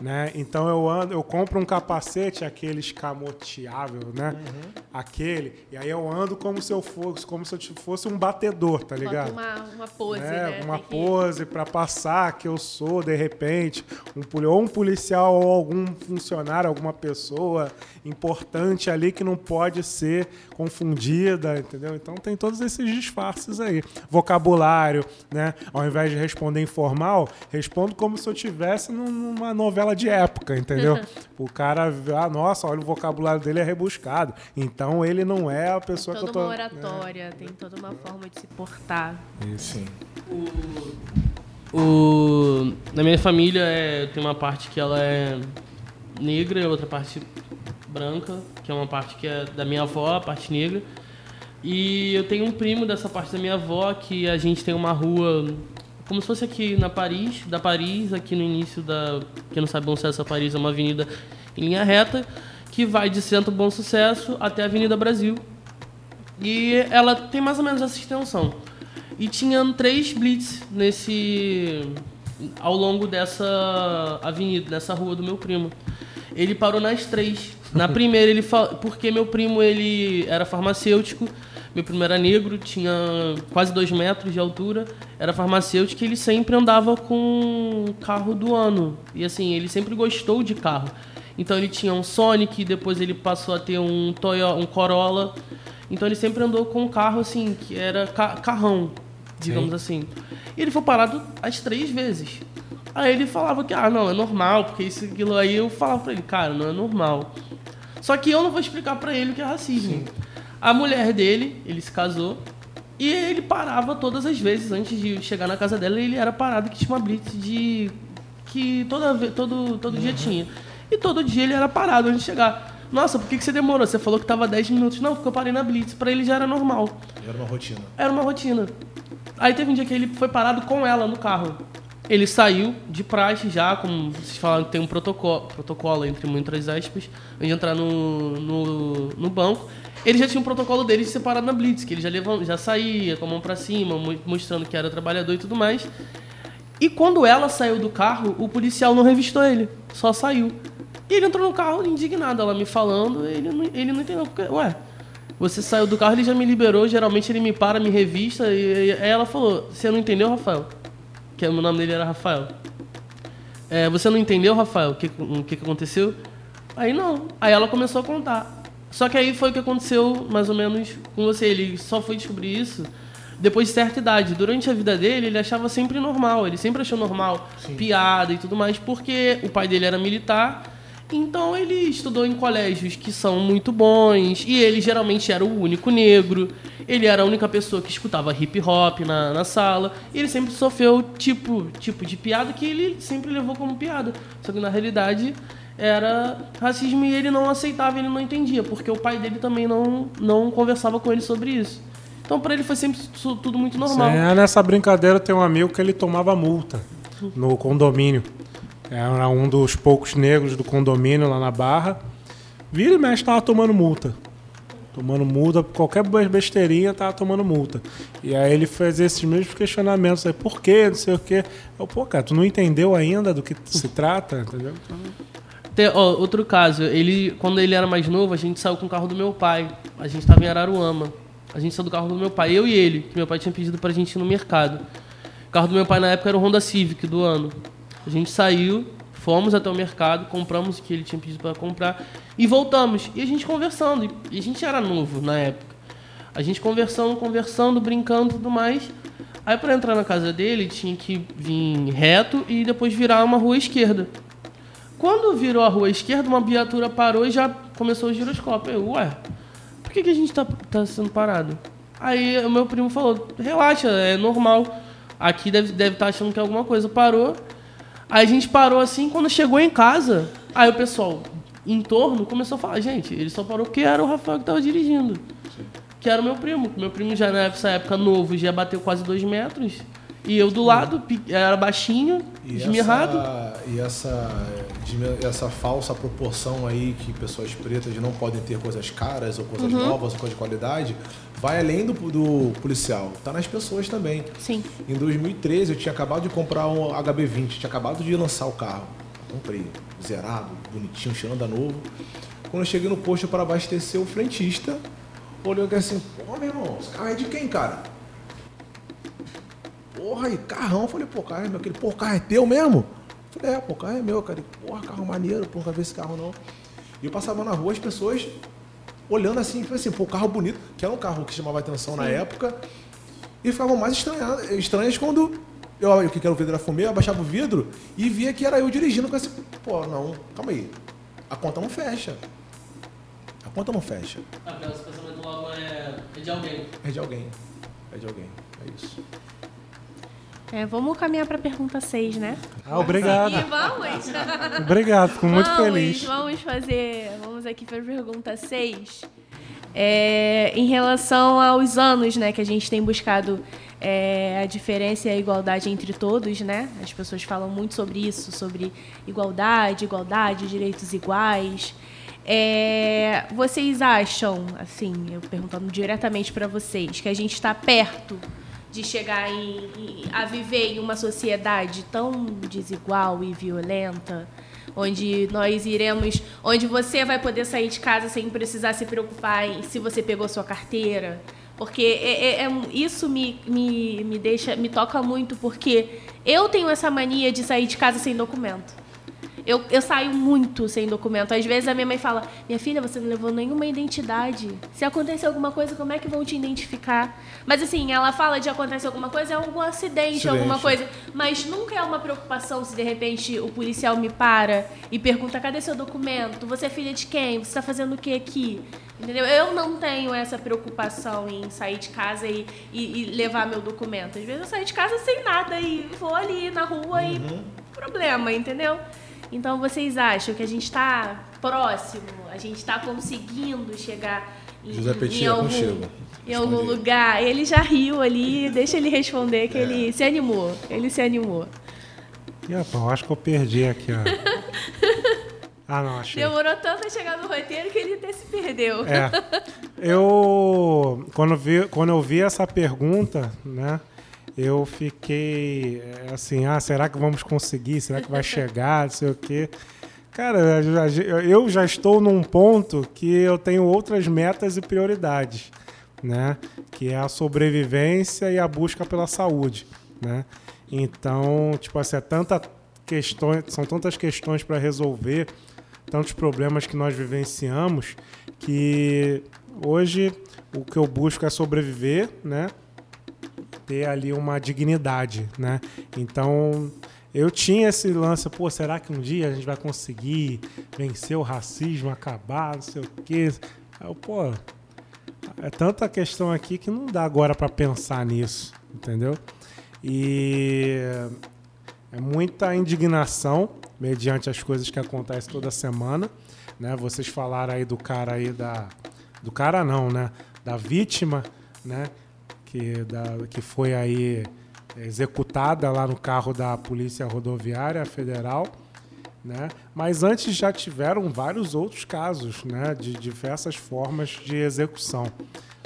Né? Então eu ando, eu compro um capacete, aquele escamoteável, né? Uhum. Aquele, e aí eu ando como se eu fosse, como se eu fosse um batedor, tá ligado? Uma, uma pose, É, né? uma Tem que- pose pra passar que eu sou, de repente, um, ou um policial ou algum funcionário, alguma pessoa importante ali que não pode ser confundida, entendeu? Então tem todos esses disfarces aí. Vocabulário, né? Ao invés de responder informal, respondo como se eu tivesse num- numa novela de época, entendeu? (laughs) o cara, ah, nossa, olha o vocabulário dele é rebuscado. Então ele não é a pessoa Toda que eu tô... uma oratória, tem toda uma forma de se portar. Sim. O, na minha família é, tem uma parte que ela é negra e outra parte branca, que é uma parte que é da minha avó, a parte negra. E eu tenho um primo dessa parte da minha avó que a gente tem uma rua como se fosse aqui na Paris, da Paris, aqui no início da, quem não sabe Bom Sucesso a Paris é uma avenida em linha reta que vai de Centro Bom Sucesso até a Avenida Brasil. E ela tem mais ou menos essa extensão. E tinha três blitz nesse ao longo dessa avenida, dessa rua do meu primo. Ele parou nas três. Na (laughs) primeira ele falou, porque meu primo ele era farmacêutico, meu primo era negro, tinha quase dois metros de altura, era farmacêutico e ele sempre andava com carro do ano. E assim, ele sempre gostou de carro. Então ele tinha um Sonic, depois ele passou a ter um Toyota, um Corolla. Então ele sempre andou com um carro assim, que era ca- carrão, digamos assim. E ele foi parado as três vezes. Aí ele falava que, ah, não, é normal, porque isso aquilo. Aí eu falava pra ele, cara, não é normal. Só que eu não vou explicar pra ele o que é racismo. A mulher dele, ele se casou, e ele parava todas as vezes antes de chegar na casa dela, ele era parado que tinha uma blitz de. que toda, todo, todo dia tinha. E todo dia ele era parado antes de chegar. Nossa, por que, que você demorou? Você falou que tava 10 minutos. Não, porque eu parei na blitz. Pra ele já era normal. Era uma rotina. Era uma rotina. Aí teve um dia que ele foi parado com ela no carro. Ele saiu de praxe já, como vocês falaram, tem um protocolo, protocolo entre muitas aspas, antes de entrar no, no, no banco. Ele já tinha um protocolo dele de separar na Blitz, que ele já, levan- já saía com a mão pra cima, mo- mostrando que era trabalhador e tudo mais. E quando ela saiu do carro, o policial não revistou ele, só saiu. E ele entrou no carro indignado, ela me falando, ele não, ele não entendeu. Porque, ué, você saiu do carro, ele já me liberou, geralmente ele me para, me revista. E, e aí ela falou: Você não entendeu, Rafael? Que o nome dele era Rafael. É, você não entendeu, Rafael, o que, o que aconteceu? Aí não. Aí ela começou a contar. Só que aí foi o que aconteceu mais ou menos com você. Ele só foi descobrir isso depois de certa idade. Durante a vida dele, ele achava sempre normal. Ele sempre achou normal piada e tudo mais, porque o pai dele era militar. Então ele estudou em colégios que são muito bons. E ele geralmente era o único negro. Ele era a única pessoa que escutava hip hop na, na sala. E ele sempre sofreu tipo, tipo de piada que ele sempre levou como piada. Só que na realidade era racismo e ele não aceitava, ele não entendia, porque o pai dele também não, não conversava com ele sobre isso. Então para ele foi sempre tudo muito normal. É, nessa brincadeira tem um amigo que ele tomava multa no condomínio. Era um dos poucos negros do condomínio lá na Barra. Vira e mexe tava tomando multa. Tomando multa, qualquer be- besteirinha tava tomando multa. E aí ele fez esses mesmos questionamentos aí, por quê, não sei o quê. Eu, pô, cara, tu não entendeu ainda do que se trata, entendeu? Tem, ó, outro caso, ele, quando ele era mais novo, a gente saiu com o carro do meu pai. A gente estava em Araruama. A gente saiu do carro do meu pai, eu e ele, que meu pai tinha pedido pra gente ir no mercado. O carro do meu pai na época era o Honda Civic do ano. A gente saiu, fomos até o mercado, compramos o que ele tinha pedido para comprar e voltamos. E a gente conversando. E a gente era novo na época. A gente conversando, conversando, brincando e tudo mais. Aí para entrar na casa dele tinha que vir reto e depois virar uma rua esquerda. Quando virou a rua esquerda, uma viatura parou e já começou o giroscópio. Eu, ué, por que, que a gente tá, tá sendo parado? Aí o meu primo falou, relaxa, é normal. Aqui deve estar deve tá achando que é alguma coisa. Parou. Aí a gente parou assim, quando chegou em casa, aí o pessoal em torno começou a falar, gente, ele só parou porque era o Rafael que estava dirigindo. Que era o meu primo. Meu primo já nessa época novo já bateu quase dois metros. E eu do lado, era baixinho, E esmirrado. essa, e essa, essa falsa proporção aí que pessoas pretas não podem ter coisas caras ou coisas Uhum. novas ou coisas de qualidade, vai além do, do policial. Tá nas pessoas também. Sim. Em 2013 eu tinha acabado de comprar um HB20, tinha acabado de lançar o carro. Comprei, zerado, bonitinho, cheirando a novo. Quando eu cheguei no posto para abastecer, o frentista olhou aqui assim, pô, meu irmão, esse carro é de quem, cara? Porra, e carrão. Eu falei, pô, carro é meu. Aquele, pô, o carro é teu mesmo? Eu falei, é, pô, o carro é meu, cara. Porra, carro maneiro, pô, nunca vi esse carro não. E eu passava na rua, as pessoas olhando assim, tipo assim, pô, carro bonito, que era um carro que chamava atenção na época, e ficavam mais estranhadas, estranhas quando eu, eu que era o vidro era fumê, eu abaixava o vidro e via que era eu dirigindo com esse. Pô, não, calma aí. A conta não fecha. A conta não fecha. Ah, esse pensamento logo é, é de alguém. É de alguém. É de alguém. É isso. É, vamos caminhar para a pergunta 6, né? Ah, obrigado. E vamos. (laughs) Obrigado, fico muito vamos, feliz. Vamos fazer. Vamos aqui para a pergunta 6. É, em relação aos anos, né, que a gente tem buscado é, a diferença e a igualdade entre todos, né? As pessoas falam muito sobre isso, sobre igualdade, igualdade, direitos iguais. É, vocês acham, assim, eu perguntando diretamente para vocês, que a gente está perto de chegar em, em- a viver em uma sociedade tão desigual e violenta, onde nós iremos, onde você vai poder sair de casa sem precisar se preocupar em se você pegou sua carteira, porque é- é- é isso me, me, me deixa, me toca muito, porque eu tenho essa mania de sair de casa sem documento. Eu, eu saio muito sem documento. Às vezes a minha mãe fala: Minha filha, você não levou nenhuma identidade. Se acontecer alguma coisa, como é que vão te identificar? Mas assim, ela fala de acontecer alguma coisa, é algum acidente, Acidente. alguma coisa. Mas nunca é uma preocupação se de repente o policial me para e pergunta: Cadê seu documento? Você é filha de quem? Você está fazendo o que aqui? Entendeu? Eu não tenho essa preocupação em sair de casa e, e- e levar meu documento. Às vezes eu saio de casa sem nada e vou ali na rua e problema, entendeu? Então vocês acham que a gente está próximo, a gente está conseguindo chegar em, José Petit, em é algum, em algum lugar? Ele já riu ali, deixa ele responder que ele se animou. Ele se animou. Rapaz, eu acho que eu perdi aqui, ó. (laughs) Ah, não, achei. Demorou tanto a chegar no roteiro que ele até se perdeu. É. Eu quando vi, quando eu vi essa pergunta, né? Eu fiquei é, assim, ah, será que vamos conseguir? Será que vai chegar? Não sei o quê. Cara, eu já- eu já estou num ponto que eu tenho outras metas e prioridades, né? Que é a sobrevivência e a busca pela saúde, né? Então, tipo assim, é tanta questões, são tantas questões para resolver, tantos problemas que nós vivenciamos, que hoje o que eu busco é sobreviver, né? Ter ali uma dignidade, né? Então, eu tinha esse lance, pô, será que um dia a gente vai conseguir vencer o racismo, acabar, não sei o quê? Aí eu, pô, é tanta questão aqui que não dá agora para pensar nisso, entendeu? E é muita indignação mediante as coisas que acontecem toda semana, né? Vocês falaram aí do cara aí da do cara não, né? Da vítima, né? Que da que foi aí executada lá no carro da Polícia Rodoviária Federal, né? Mas antes já tiveram vários outros casos, né? De diversas formas de execução,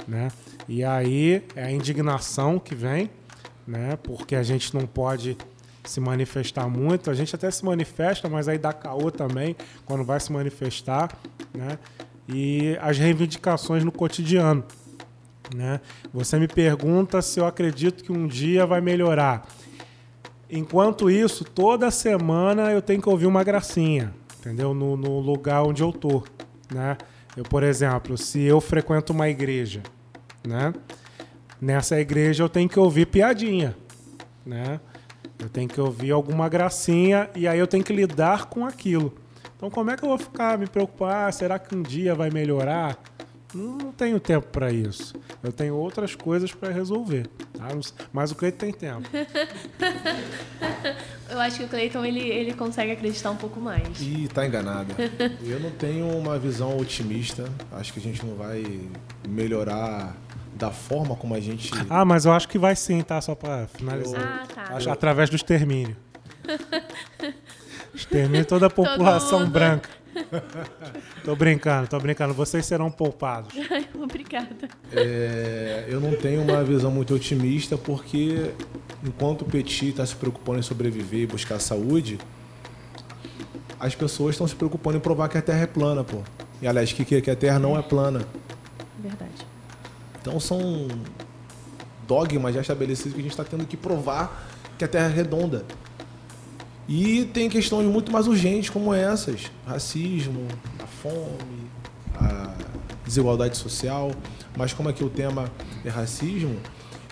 né? E aí é a indignação que vem, né? Porque a gente não pode se manifestar muito. A gente até se manifesta, mas aí dá caô também quando vai se manifestar, né? E as reivindicações no cotidiano, né? Você me pergunta se eu acredito que um dia vai melhorar. Enquanto isso, toda semana eu tenho que ouvir uma gracinha, entendeu? No, no lugar onde eu tô, né? Eu, por exemplo, se eu frequento uma igreja, né? Nessa igreja eu tenho que ouvir piadinha, né? Eu tenho que ouvir alguma gracinha e aí eu tenho que lidar com aquilo. Então, como é que eu vou ficar me preocupar? Será que um dia vai melhorar? Não tenho tempo para isso. Eu tenho outras coisas para resolver. Tá? Mas o Cleiton tem tempo. (laughs) Eu acho que o Cleiton ele, ele consegue acreditar um pouco mais. Ih, tá enganada. (laughs) Eu não tenho uma visão otimista. Acho que a gente não vai melhorar da forma como a gente. Ah, mas eu acho que vai sim, tá? Só para finalizar. Ah, tá. Acho, através do extermínio. (laughs) extermínio toda a população branca. Tô brincando, tô brincando. Vocês serão poupados. (laughs) Obrigada. É, eu não tenho uma visão muito otimista porque enquanto o Petit está se preocupando em sobreviver e buscar saúde, as pessoas estão se preocupando em provar que a Terra é plana, pô. E aliás, que, que a Terra não é plana. Verdade. Então são dogmas já estabelecidos que a gente está tendo que provar que a Terra é redonda. E tem questões muito mais urgentes como essas: racismo, a fome, a desigualdade social. Mas como aqui o tema é racismo,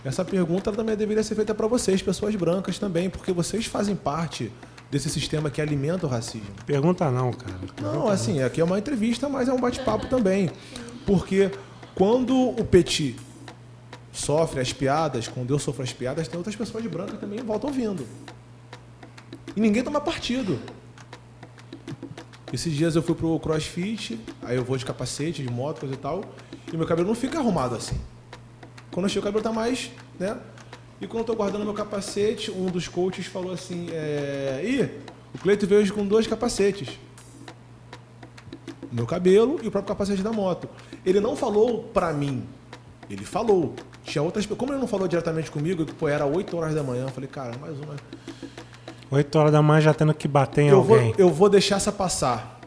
essa pergunta também deveria ser feita para vocês, pessoas brancas também, porque vocês fazem parte desse sistema que alimenta o racismo. Pergunta não, cara. Não, assim, aqui é uma entrevista, mas é um bate-papo também. Porque quando o Petit sofre as piadas, quando eu sofro as piadas, tem outras pessoas de branca também em volta ouvindo. E ninguém toma partido. Esses dias eu fui pro crossfit, aí eu vou de capacete, de moto, coisa e tal, e meu cabelo não fica arrumado assim. Quando eu chego, o cabelo tá mais, né? E quando eu tô guardando meu capacete, um dos coaches falou assim, é... Ih, o Cleito veio com dois capacetes. Meu cabelo e o próprio capacete da moto. Ele não falou pra mim, ele falou. Tinha outras Como ele não falou diretamente comigo, pô, era 8 horas da manhã, eu falei, cara, mais uma. 8 horas da manhã já tendo que bater em eu alguém. Vou, eu vou deixar essa passar.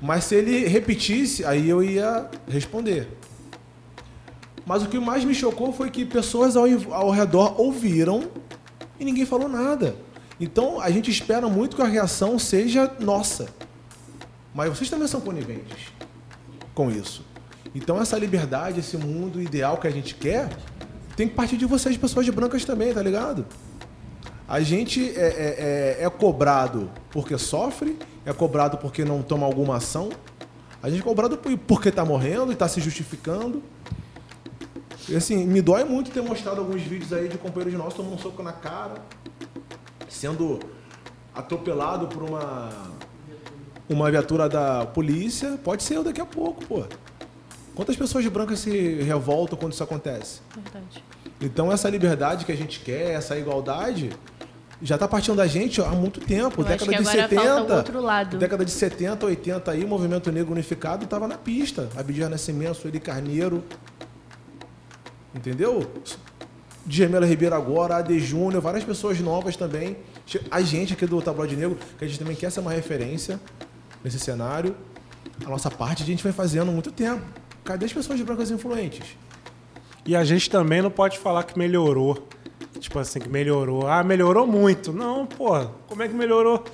Mas se ele repetisse, aí eu ia responder. Mas o que mais me chocou foi que pessoas ao, ao redor ouviram e ninguém falou nada. Então a gente espera muito que a reação seja nossa. Mas vocês também são coniventes com isso. Então essa liberdade, esse mundo ideal que a gente quer, tem que partir de vocês, pessoas brancas também, tá ligado? A gente é, é, é, é cobrado porque sofre, é cobrado porque não toma alguma ação. A gente é cobrado porque tá morrendo e tá se justificando. E assim, me dói muito ter mostrado alguns vídeos aí de companheiros nossos tomando um soco na cara, sendo atropelado por uma uma viatura da polícia. Pode ser eu daqui a pouco, pô. Quantas pessoas brancas se revoltam quando isso acontece? Verdade. Então essa liberdade que a gente quer, essa igualdade, já está partindo da gente há muito tempo. Eu acho década que de agora 70. falta o outro lado. Década de 70, 80 aí, o movimento negro unificado estava na pista. Abdias Nascimento, Sueli Carneiro. Entendeu? Djamila Ribeiro agora, AD Júnior, várias pessoas novas também. A gente aqui do Tabloide Negro, que a gente também quer ser uma referência nesse cenário. A nossa parte a gente vem fazendo há muito tempo. Cadê as pessoas brancas influentes? E a gente também não pode falar que melhorou. Tipo assim, que melhorou. Ah, melhorou muito. Não, pô, como é que melhorou?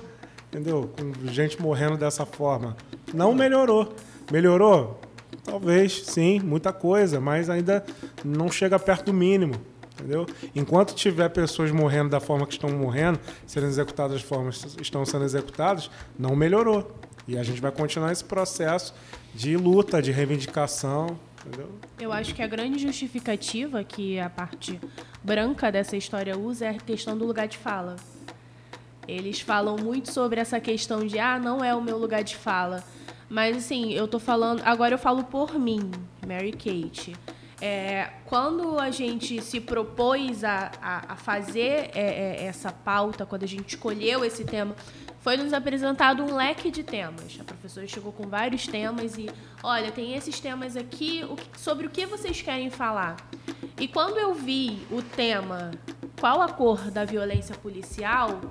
Entendeu? Com gente morrendo dessa forma. Não melhorou. Melhorou? Talvez, sim, muita coisa, mas ainda não chega perto do mínimo. Entendeu? Enquanto tiver pessoas morrendo da forma que estão morrendo, sendo executadas da forma que estão sendo executadas, não melhorou. E a gente vai continuar esse processo de luta, de reivindicação, entendeu? Eu acho que a grande justificativa que a parte branca dessa história usa é a questão do lugar de fala. eles falam muito sobre essa questão de ah, não é o meu lugar de fala. Mas assim, eu tô falando. Agora eu falo por mim, Mary Kate. É, quando a gente se propôs a, a, a fazer é, é, essa pauta, quando a gente escolheu esse tema, foi nos apresentado um leque de temas. A professora chegou com vários temas e, olha, tem esses temas aqui, sobre o que vocês querem falar. E quando eu vi o tema qual a cor da violência policial,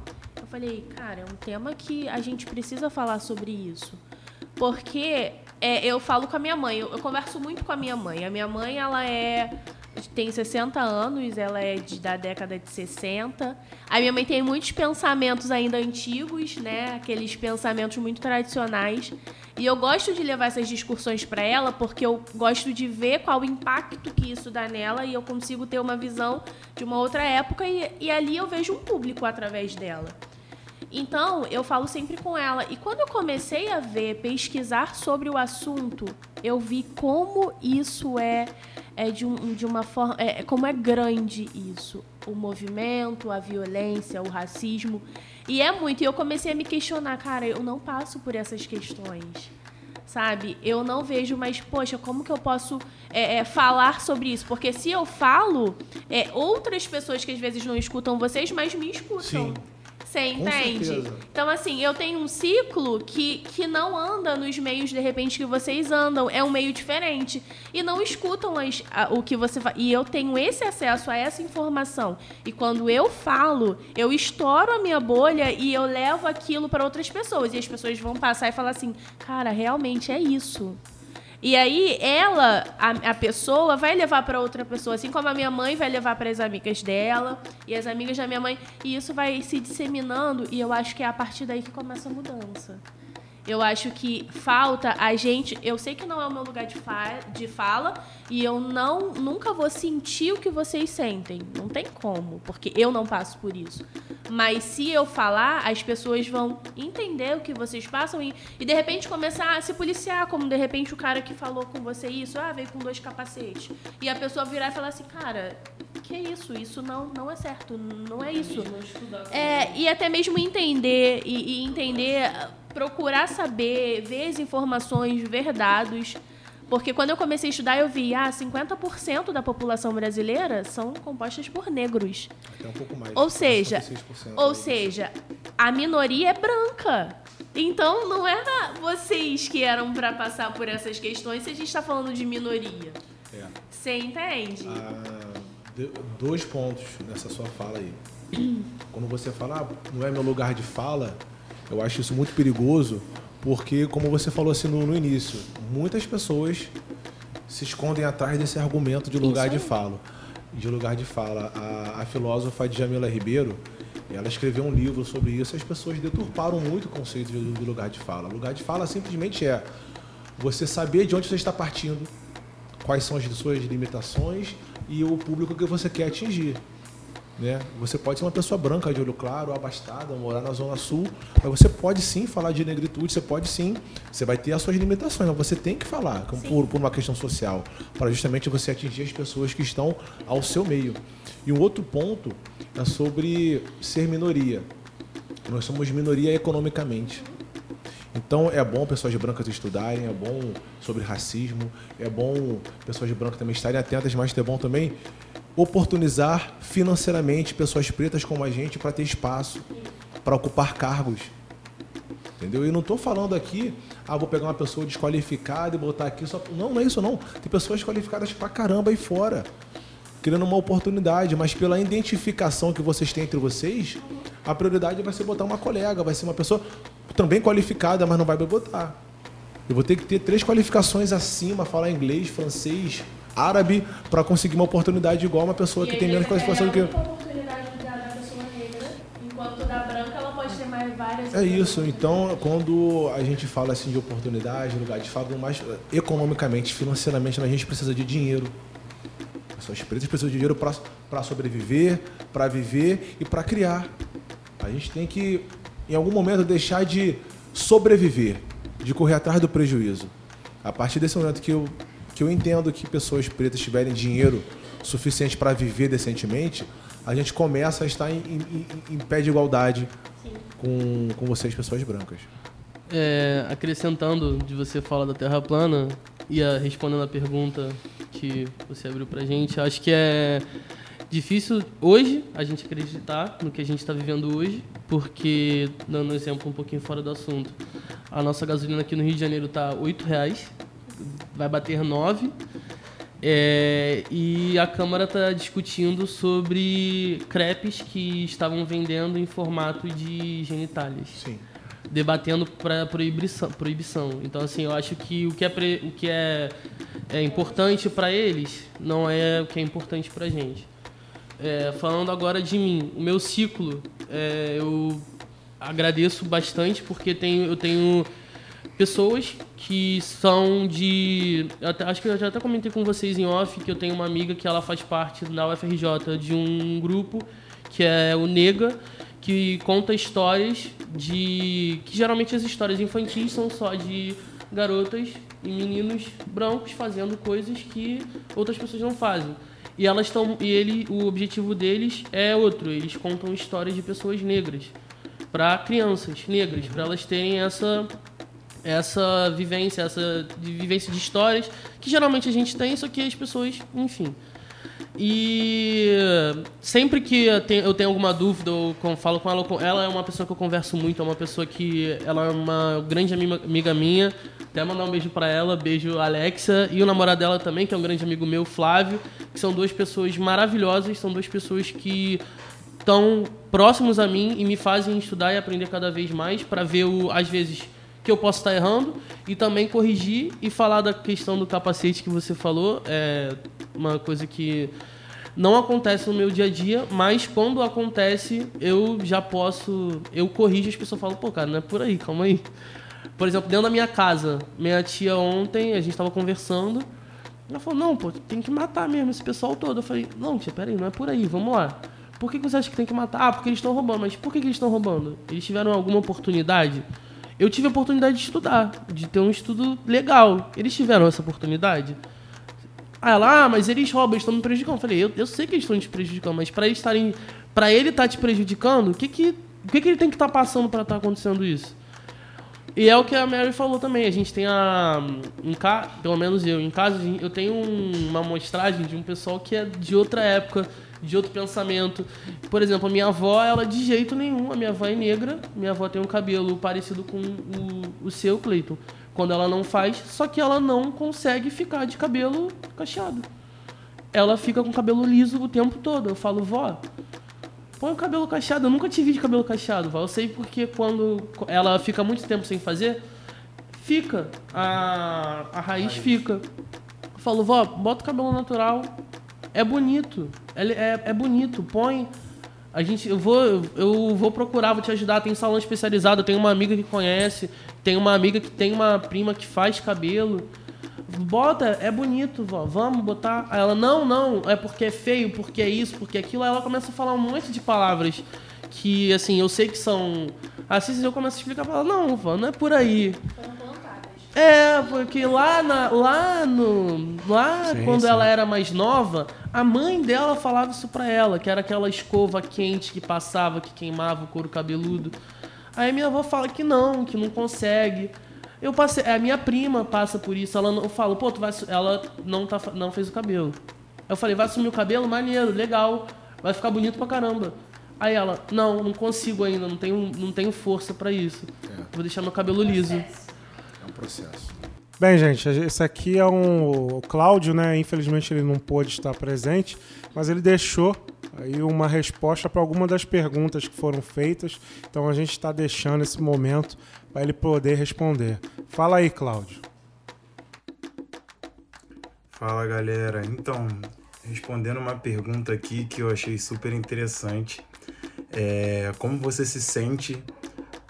eu falei, cara, é um tema que a gente precisa falar sobre isso. Porque é, eu falo com a minha mãe, eu, eu, converso muito com a minha mãe. A minha mãe, ela é tem 60 anos, ela é de, da década de 60. A minha mãe tem muitos pensamentos ainda antigos, né? Aqueles pensamentos muito tradicionais. E eu gosto de levar essas discussões para ela porque eu gosto de ver qual o impacto que isso dá nela e eu consigo ter uma visão de uma outra época e, e ali eu vejo um público através dela. Então, eu falo sempre com ela. E quando eu comecei a ver, pesquisar sobre o assunto, eu vi como isso é, é de, um, de uma forma. É, como é grande isso. O movimento, a violência, o racismo. E é muito. E eu comecei a me questionar, cara, eu não passo por essas questões sabe? Eu não vejo, mas, poxa, como que eu posso é, é, falar sobre isso? Porque se eu falo, é, outras pessoas que às vezes não escutam vocês, mas me escutam. Sim. Você entende? Então, assim, eu tenho um ciclo que, que não anda nos meios, de repente, que vocês andam. É um meio diferente. E não escutam as, a, o que você fala. E eu tenho esse acesso a essa informação. E quando eu falo, eu estouro a minha bolha e eu levo aquilo para outras pessoas. E as pessoas vão passar e falar assim: cara, realmente é isso. E aí ela, a, a pessoa, vai levar para outra pessoa, assim como a minha mãe vai levar para as amigas dela e as amigas da minha mãe, e isso vai se disseminando e eu acho que é a partir daí que começa a mudança. Eu acho que falta a gente. Eu sei que não é o meu lugar de, fa de fala e eu não nunca vou sentir o que vocês sentem. Não tem como, porque eu não passo por isso. Mas se eu falar, as pessoas vão entender o que vocês passam e, e de repente começar a se policiar, como de repente o cara que falou com você isso, ah, veio com dois capacetes. E a pessoa virar e falar assim, cara, que é isso? Isso não, não é certo, não é isso. É, e até mesmo entender e, e entender procurar saber, ver as informações, ver dados. Porque quando eu comecei a estudar, eu vi, ah, 50% da população brasileira são compostas por negros. Até um pouco mais. Ou seja, ou seja, a minoria é branca. Então não era vocês que eram para passar por essas questões se a gente está falando de minoria. É. Você entende? Ah, dois pontos nessa sua fala aí. Quando você fala, ah, não é meu lugar de fala, eu acho isso muito perigoso, porque, como você falou assim no, no início, muitas pessoas se escondem atrás desse argumento de lugar de fala. De lugar de fala. A, a filósofa Djamila Ribeiro, ela escreveu um livro sobre isso e as pessoas deturparam muito o conceito de, de lugar de fala. Lugar de fala simplesmente é você saber de onde você está partindo, quais são as suas limitações e o público que você quer atingir. Né? Você pode ser uma pessoa branca, de olho claro, abastada, morar na Zona Sul, mas você pode sim falar de negritude, você pode sim, você vai ter as suas limitações, mas você tem que falar por, por uma questão social, para justamente você atingir as pessoas que estão ao seu meio. E um outro ponto é sobre ser minoria. Nós somos minoria economicamente. Então é bom pessoas brancas estudarem, é bom sobre racismo, é bom pessoas brancas também estarem atentas, mas é bom também oportunizar financeiramente pessoas pretas como a gente para ter espaço, para ocupar cargos. Entendeu? E não estou falando aqui, ah, vou pegar uma pessoa desqualificada e botar aqui só. Não, não é isso não. Tem pessoas qualificadas pra caramba aí fora, querendo uma oportunidade, mas pela identificação que vocês têm entre vocês, a prioridade vai ser botar uma colega, vai ser uma pessoa também qualificada, mas não vai botar. Eu vou ter que ter três qualificações acima, falar inglês, francês, árabe para conseguir uma oportunidade igual uma pessoa e que tem menos qualificação do que eu. É isso, então quando a gente fala assim de oportunidade, lugar de fala, mais economicamente, financeiramente, a gente precisa de dinheiro. Pessoas pretas precisam de dinheiro para sobreviver, para viver e para criar. A gente tem que, em algum momento, deixar de sobreviver, de correr atrás do prejuízo. A partir desse momento que eu que eu entendo que pessoas pretas tiverem dinheiro suficiente para viver decentemente, a gente começa a estar em, em- em- pé de igualdade com, com vocês, pessoas brancas. É, acrescentando de você falar da Terra plana e a- respondendo a pergunta que você abriu pra gente, acho que é difícil hoje a gente acreditar no que a gente está vivendo hoje, porque, dando um exemplo um pouquinho fora do assunto, a nossa gasolina aqui no Rio de Janeiro tá 8 reais, vai bater 9 é, e a Câmara está discutindo sobre crepes que estavam vendendo em formato de genitálias Sim. debatendo para proibição, proibição. Então assim, eu acho que o que é pre- o que é, é importante para eles não é o que é importante para gente. É, falando agora de mim, o meu ciclo, é, eu agradeço bastante porque tenho, eu tenho pessoas que são de. até- acho que eu já até comentei com vocês em off que eu tenho uma amiga que ela faz parte da UFRJ de um grupo que é o Nega, que conta histórias de. que geralmente as histórias infantis são só de garotas e meninos brancos fazendo coisas que outras pessoas não fazem. E elas estão. E ele, o objetivo deles é outro, eles contam histórias de pessoas negras para crianças negras, para elas terem essa essa vivência, essa vivência de histórias que geralmente a gente tem, só que as pessoas, enfim. E sempre que eu tenho, alguma dúvida ou falo com ela, ela é uma pessoa que eu converso muito, é uma pessoa que ela é uma grande ami- amiga minha. Até mandar um beijo pra ela, beijo Alexa e o namorado dela também, que é um grande amigo meu, Flávio, que são duas pessoas maravilhosas, são duas pessoas que estão próximos a mim e me fazem estudar e aprender cada vez mais para ver o, às vezes que eu posso estar errando e também corrigir e falar da questão do capacete que você falou é uma coisa que não acontece no meu dia a dia, mas quando acontece eu já posso eu corrijo as pessoas falam pô cara não é por aí calma aí por exemplo dentro da minha casa minha tia ontem a gente estava conversando ela falou, não, pô, tem que matar mesmo esse pessoal todo. Eu falei, não, tia, peraí, não é por aí, vamos lá. Por que, que você acha que tem que matar? Ah, porque eles estão roubando. Mas por que, que eles estão roubando? Eles tiveram alguma oportunidade? Eu tive a oportunidade de estudar, de ter um estudo legal. Eles tiveram essa oportunidade? Ah, ela, ah, mas eles roubam, eles estão me prejudicando. Eu falei, eu, eu sei que eles estão te prejudicando, mas para eles estarem. Para ele estar te prejudicando, o que, que, o que, que ele tem que estar passando para estar acontecendo isso? E é o que a Mary falou também. A gente tem a. Em ca... Pelo menos eu, em casa, eu tenho um- uma amostragem de um pessoal que é de outra época, de outro pensamento. Por exemplo, a minha avó, ela de jeito nenhum, a minha avó é negra, minha avó tem um cabelo parecido com o, o seu, Cleiton. Quando ela não faz, só que ela não consegue ficar de cabelo cacheado. Ela fica com cabelo liso o tempo todo. Eu falo, vó, Põe o cabelo cacheado. Eu nunca te vi de cabelo cacheado, Val. Eu sei porque quando ela fica muito tempo sem fazer, fica. A, a raiz fica. Eu falo, vó, bota o cabelo natural. É bonito. É, é, é bonito. Põe. A gente, eu vou, eu vou procurar, vou te ajudar. Tem salão especializado. Tenho uma amiga que conhece. Tem uma amiga que tem uma prima que faz cabelo. Bota, é bonito, vó. Vamos botar. Aí ela, não, não, é porque é feio, porque é isso, porque é aquilo. Aí ela começa a falar um monte de palavras que, assim, eu sei que são. Assim, eu começo a explicar pra ela, não, vó, não é por aí. É, porque lá, na, lá no. Lá, Sim, quando sim. ela era mais nova, a mãe dela falava isso pra ela, que era aquela escova quente que passava, que queimava o couro cabeludo. Aí minha avó fala que não, que não consegue. Eu passei, a minha prima passa por isso, ela não, eu falo, pô, tu vai, ela não tá, não fez o cabelo. Eu falei, vai assumir o cabelo, maneiro, legal, vai ficar bonito pra caramba. Aí ela, não, não consigo ainda, não tenho, não tenho força pra isso. Vou deixar meu cabelo liso. É um processo. Bem, gente, esse aqui é um o Cláudio, né? Infelizmente ele não pôde estar presente, mas ele deixou aí uma resposta para alguma das perguntas que foram feitas. Então a gente está deixando esse momento para ele poder responder. Fala aí, Cláudio. Fala galera, então, respondendo uma pergunta aqui que eu achei super interessante, é como você se sente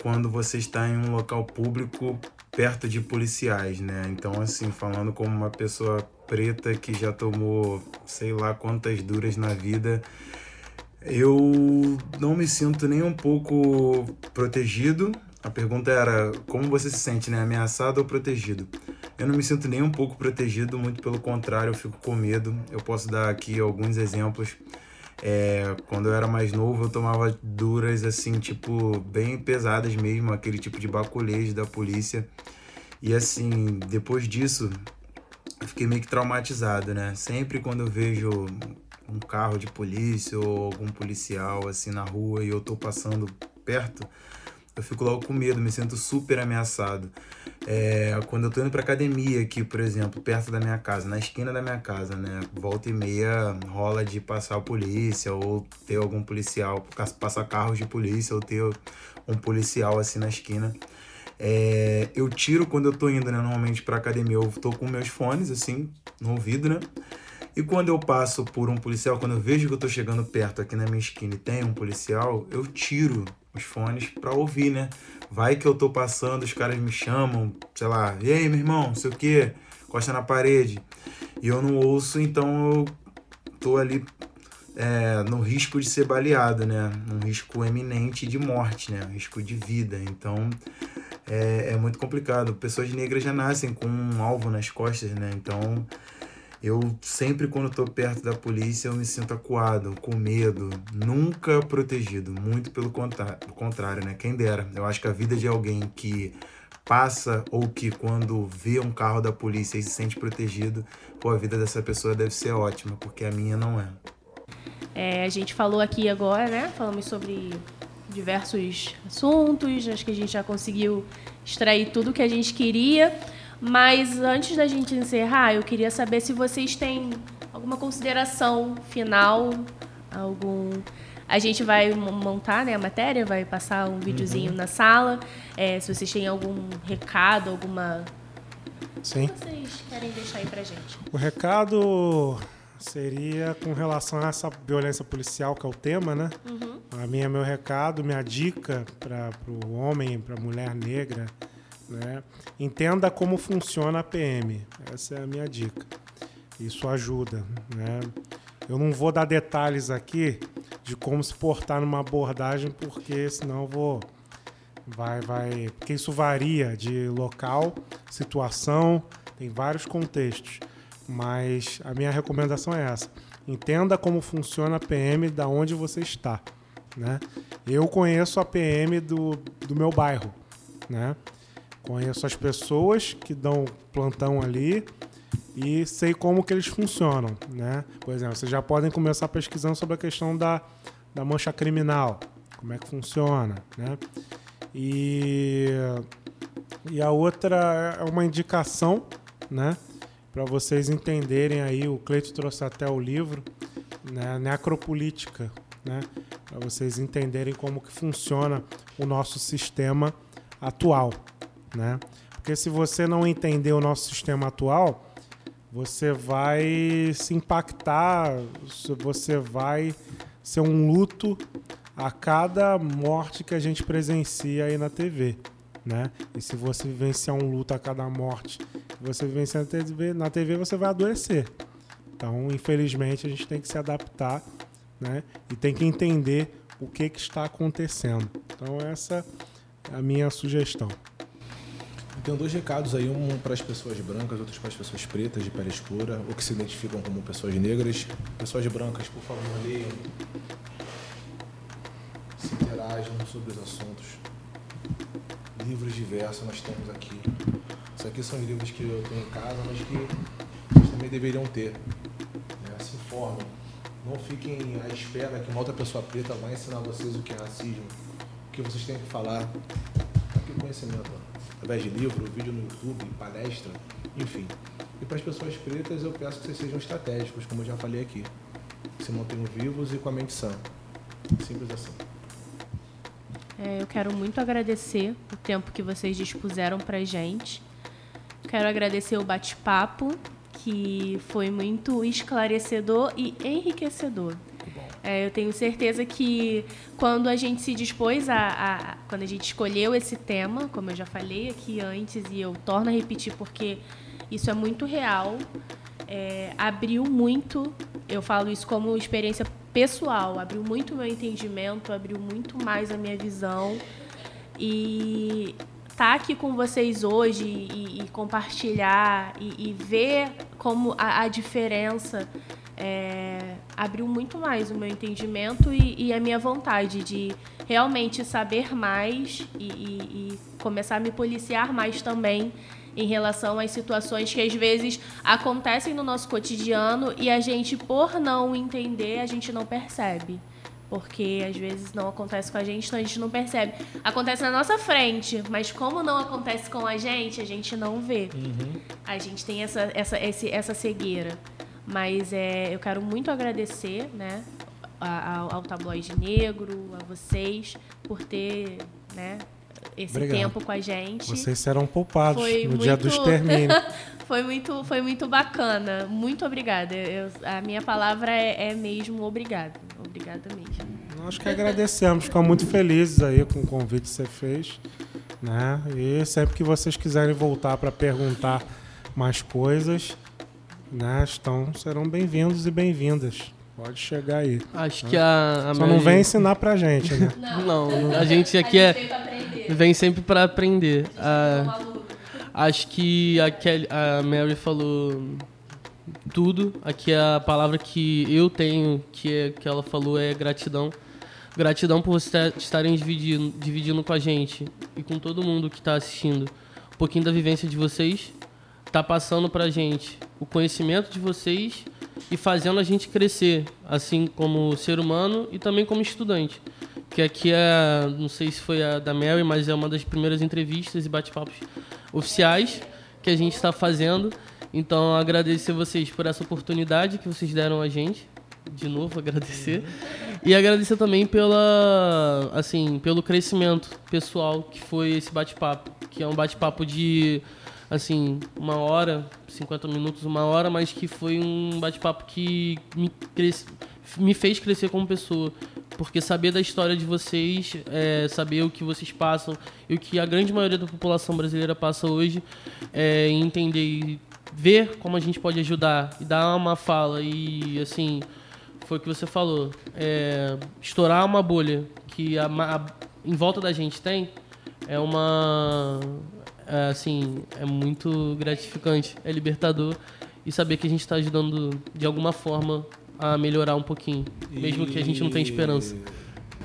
quando você está em um local público perto de policiais, né? Então, assim, falando como uma pessoa preta que já tomou sei lá quantas duras na vida, eu não me sinto nem um pouco protegido. A pergunta era como você se sente, né? Ameaçado ou protegido? Eu não me sinto nem um pouco protegido, muito pelo contrário, eu fico com medo. Eu posso dar aqui alguns exemplos. É, quando eu era mais novo, eu tomava duras, assim, tipo, bem pesadas mesmo, aquele tipo de baculejo da polícia. E assim, depois disso, eu fiquei meio que traumatizado, né? Sempre quando eu vejo um carro de polícia ou algum policial assim na rua e eu tô passando perto, eu fico logo com medo, me sinto super ameaçado. É, quando eu tô indo pra academia aqui, por exemplo, perto da minha casa, na esquina da minha casa, né? Volta e meia rola de passar a polícia ou ter algum policial, passar carros de polícia ou ter um policial assim na esquina. É, eu tiro quando eu tô indo, né? Normalmente pra academia, eu tô com meus fones, assim, no ouvido, né? E quando eu passo por um policial, quando eu vejo que eu tô chegando perto aqui na minha esquina e tem um policial, eu tiro os fones pra ouvir, né? Vai que eu tô passando, os caras me chamam, sei lá, e aí, meu irmão, sei o quê, costa na parede. E eu não ouço, então eu tô ali é, no risco de ser baleado, né? Um risco eminente de morte, né? Um risco de vida. Então é, é muito complicado. Pessoas negras já nascem com um alvo nas costas, né? Então eu sempre quando estou perto da polícia eu me sinto acuado, com medo, nunca protegido, muito pelo contrário, né? Quem dera. Eu acho que a vida de alguém que passa ou que quando vê um carro da polícia e se sente protegido, pô, a vida dessa pessoa deve ser ótima, porque a minha não é. é a gente falou aqui agora, né? Falamos sobre diversos assuntos, acho que a gente já conseguiu extrair tudo que a gente queria. Mas antes da gente encerrar, eu queria saber se vocês têm alguma consideração final, algum. A gente vai montar né, a matéria, vai passar um videozinho uhum. na sala. É, se vocês têm algum recado, alguma. Sim. O que vocês querem deixar aí pra gente? O recado seria com relação a essa violência policial, que é o tema, né? Uhum. A minha, meu recado, minha dica para o homem, para a mulher negra, né? Entenda como funciona a PM. Essa é a minha dica. Isso ajuda. Né? Eu não vou dar detalhes aqui de como se portar numa abordagem, porque senão vou. Vai, vai. Porque isso varia de local, situação, tem vários contextos. Mas a minha recomendação é essa. Entenda como funciona a PM da onde você está. Né? Eu conheço a PM do, do meu bairro. Né? Conheço as pessoas que dão plantão ali e sei como que eles funcionam, né? Por exemplo, vocês já podem começar pesquisando sobre a questão da, da mancha criminal, como é que funciona, né? E, e a outra é uma indicação, né? Para vocês entenderem aí, o Cleito trouxe até o livro, né? Necropolítica, né? Para vocês entenderem como que funciona o nosso sistema atual, né? Porque se você não entender o nosso sistema atual, você vai se impactar, você vai ser um luto a cada morte que a gente presencia aí na TV, né? E se você vivenciar um luto a cada morte que você vivencia na TV, na TV você vai adoecer. Então, infelizmente, a gente tem que se adaptar, né? E tem que entender o que, que está acontecendo. Então, essa é a minha sugestão. Tenho dois recados aí, um para as pessoas brancas, outro para as pessoas pretas de pele escura, ou que se identificam como pessoas negras. Pessoas brancas, por favor, leiam. Se interajam sobre os assuntos. Livros diversos nós temos aqui. Isso aqui são livros que eu tenho em casa, mas que vocês também deveriam ter. Né? Se informem. Não fiquem à espera que uma outra pessoa preta vai ensinar vocês o que é racismo. O que vocês têm que falar. Aqui conhecimento. Ó através de livro, vídeo no YouTube, palestra, enfim. E para as pessoas pretas eu peço que vocês sejam estratégicos, como eu já falei aqui. Se mantenham vivos e com a mente sã. Simples assim. É, eu quero muito agradecer o tempo que vocês dispuseram para gente. Quero agradecer o bate-papo, que foi muito esclarecedor e enriquecedor. É, eu tenho certeza que quando a gente se dispôs a, a, Quando a gente escolheu esse tema, como eu já falei aqui antes, e eu torno a repetir porque isso é muito real, é, abriu muito. Eu falo isso como experiência pessoal, abriu muito o meu entendimento, abriu muito mais a minha visão. E estar tá aqui com vocês hoje e, e compartilhar e, e, ver como a, a diferença é, abriu muito mais o meu entendimento e, e, a minha vontade de realmente saber mais e, e, e começar a me policiar mais também em relação às situações que às vezes acontecem no nosso cotidiano e a gente, por não entender, a gente não percebe. Porque às vezes não acontece com a gente, então a gente não percebe. Acontece na nossa frente, mas como não acontece com a gente, a gente não vê. Uhum. A gente tem essa, essa, esse, essa cegueira. Mas é, eu quero muito agradecer né, ao, ao Tabloide Negro, a vocês, por ter né, esse Obrigado. tempo com a gente. Vocês serão poupados foi no muito... dia do extermínio. (laughs) foi, muito, foi muito bacana. Muito obrigada. Eu, a minha palavra é, é mesmo obrigada. Obrigada mesmo. Nós que agradecemos, ficamos muito felizes aí com o convite que você fez. Né? E sempre que vocês quiserem voltar para perguntar mais coisas, né, estão, serão bem-vindos e bem-vindas. Pode chegar aí. Acho né? que a, a Só Mary... não vem ensinar pra gente, né? (laughs) Não, não a gente aqui a gente é vem sempre para aprender. Ah, acho que a, Kelly, a Mary falou tudo. Aqui a palavra que eu tenho, que, é, que ela falou, é gratidão. Gratidão por vocês estarem dividindo, dividindo com a gente e com todo mundo que está assistindo um pouquinho da vivência de vocês. Tá passando pra gente o conhecimento de vocês e fazendo a gente crescer, assim como ser humano e também como estudante. Que aqui é, não sei se foi a da Mary, mas é uma das primeiras entrevistas e bate-papos oficiais que a gente está fazendo. Então, agradecer vocês por essa oportunidade que vocês deram a gente. De novo, agradecer. E agradecer também pela, assim, pelo crescimento pessoal que foi esse bate-papo. Que é um bate-papo de assim, uma hora, 50 minutos, uma hora, mas que foi um bate-papo que me, cres... me fez crescer como pessoa. Porque saber da história de vocês, é, saber o que vocês passam e o que a grande maioria da população brasileira passa hoje, é, entender e ver como a gente pode ajudar e dar uma fala e, assim, foi o que você falou, é, estourar uma bolha que a, a, em volta da gente tem, é uma assim, é muito gratificante, é libertador e saber que a gente está ajudando de alguma forma a melhorar um pouquinho, mesmo e... que a gente não tenha esperança.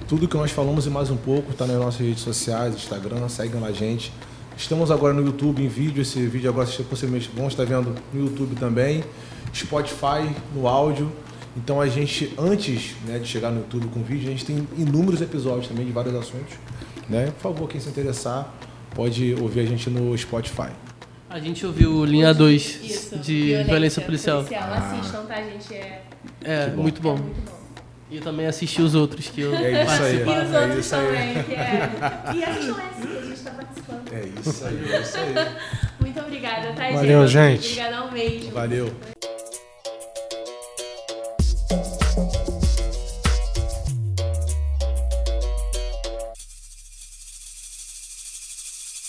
Tudo que nós falamos e mais um pouco está nas nossas redes sociais, Instagram, seguem a gente. Estamos agora no YouTube em vídeo, esse vídeo agora vocês vão estar vendo no YouTube também, Spotify no áudio. Então a gente, antes né, de chegar no YouTube com vídeo, a gente tem inúmeros episódios também de vários assuntos. Né? Por favor, quem se interessar, pode ouvir a gente no Spotify. A gente ouviu Linha 2 de violência, violência policial. policial. Ah. Assistam, tá, gente? É, é bom. muito bom. É muito bom. E eu também assisti os outros que eu é isso aí. E os é outros também. Que é... E assistam esse que a gente está participando. É isso aí, é isso aí. (laughs) muito obrigada, tá, Valeu, gente? Obrigadão mesmo. Valeu.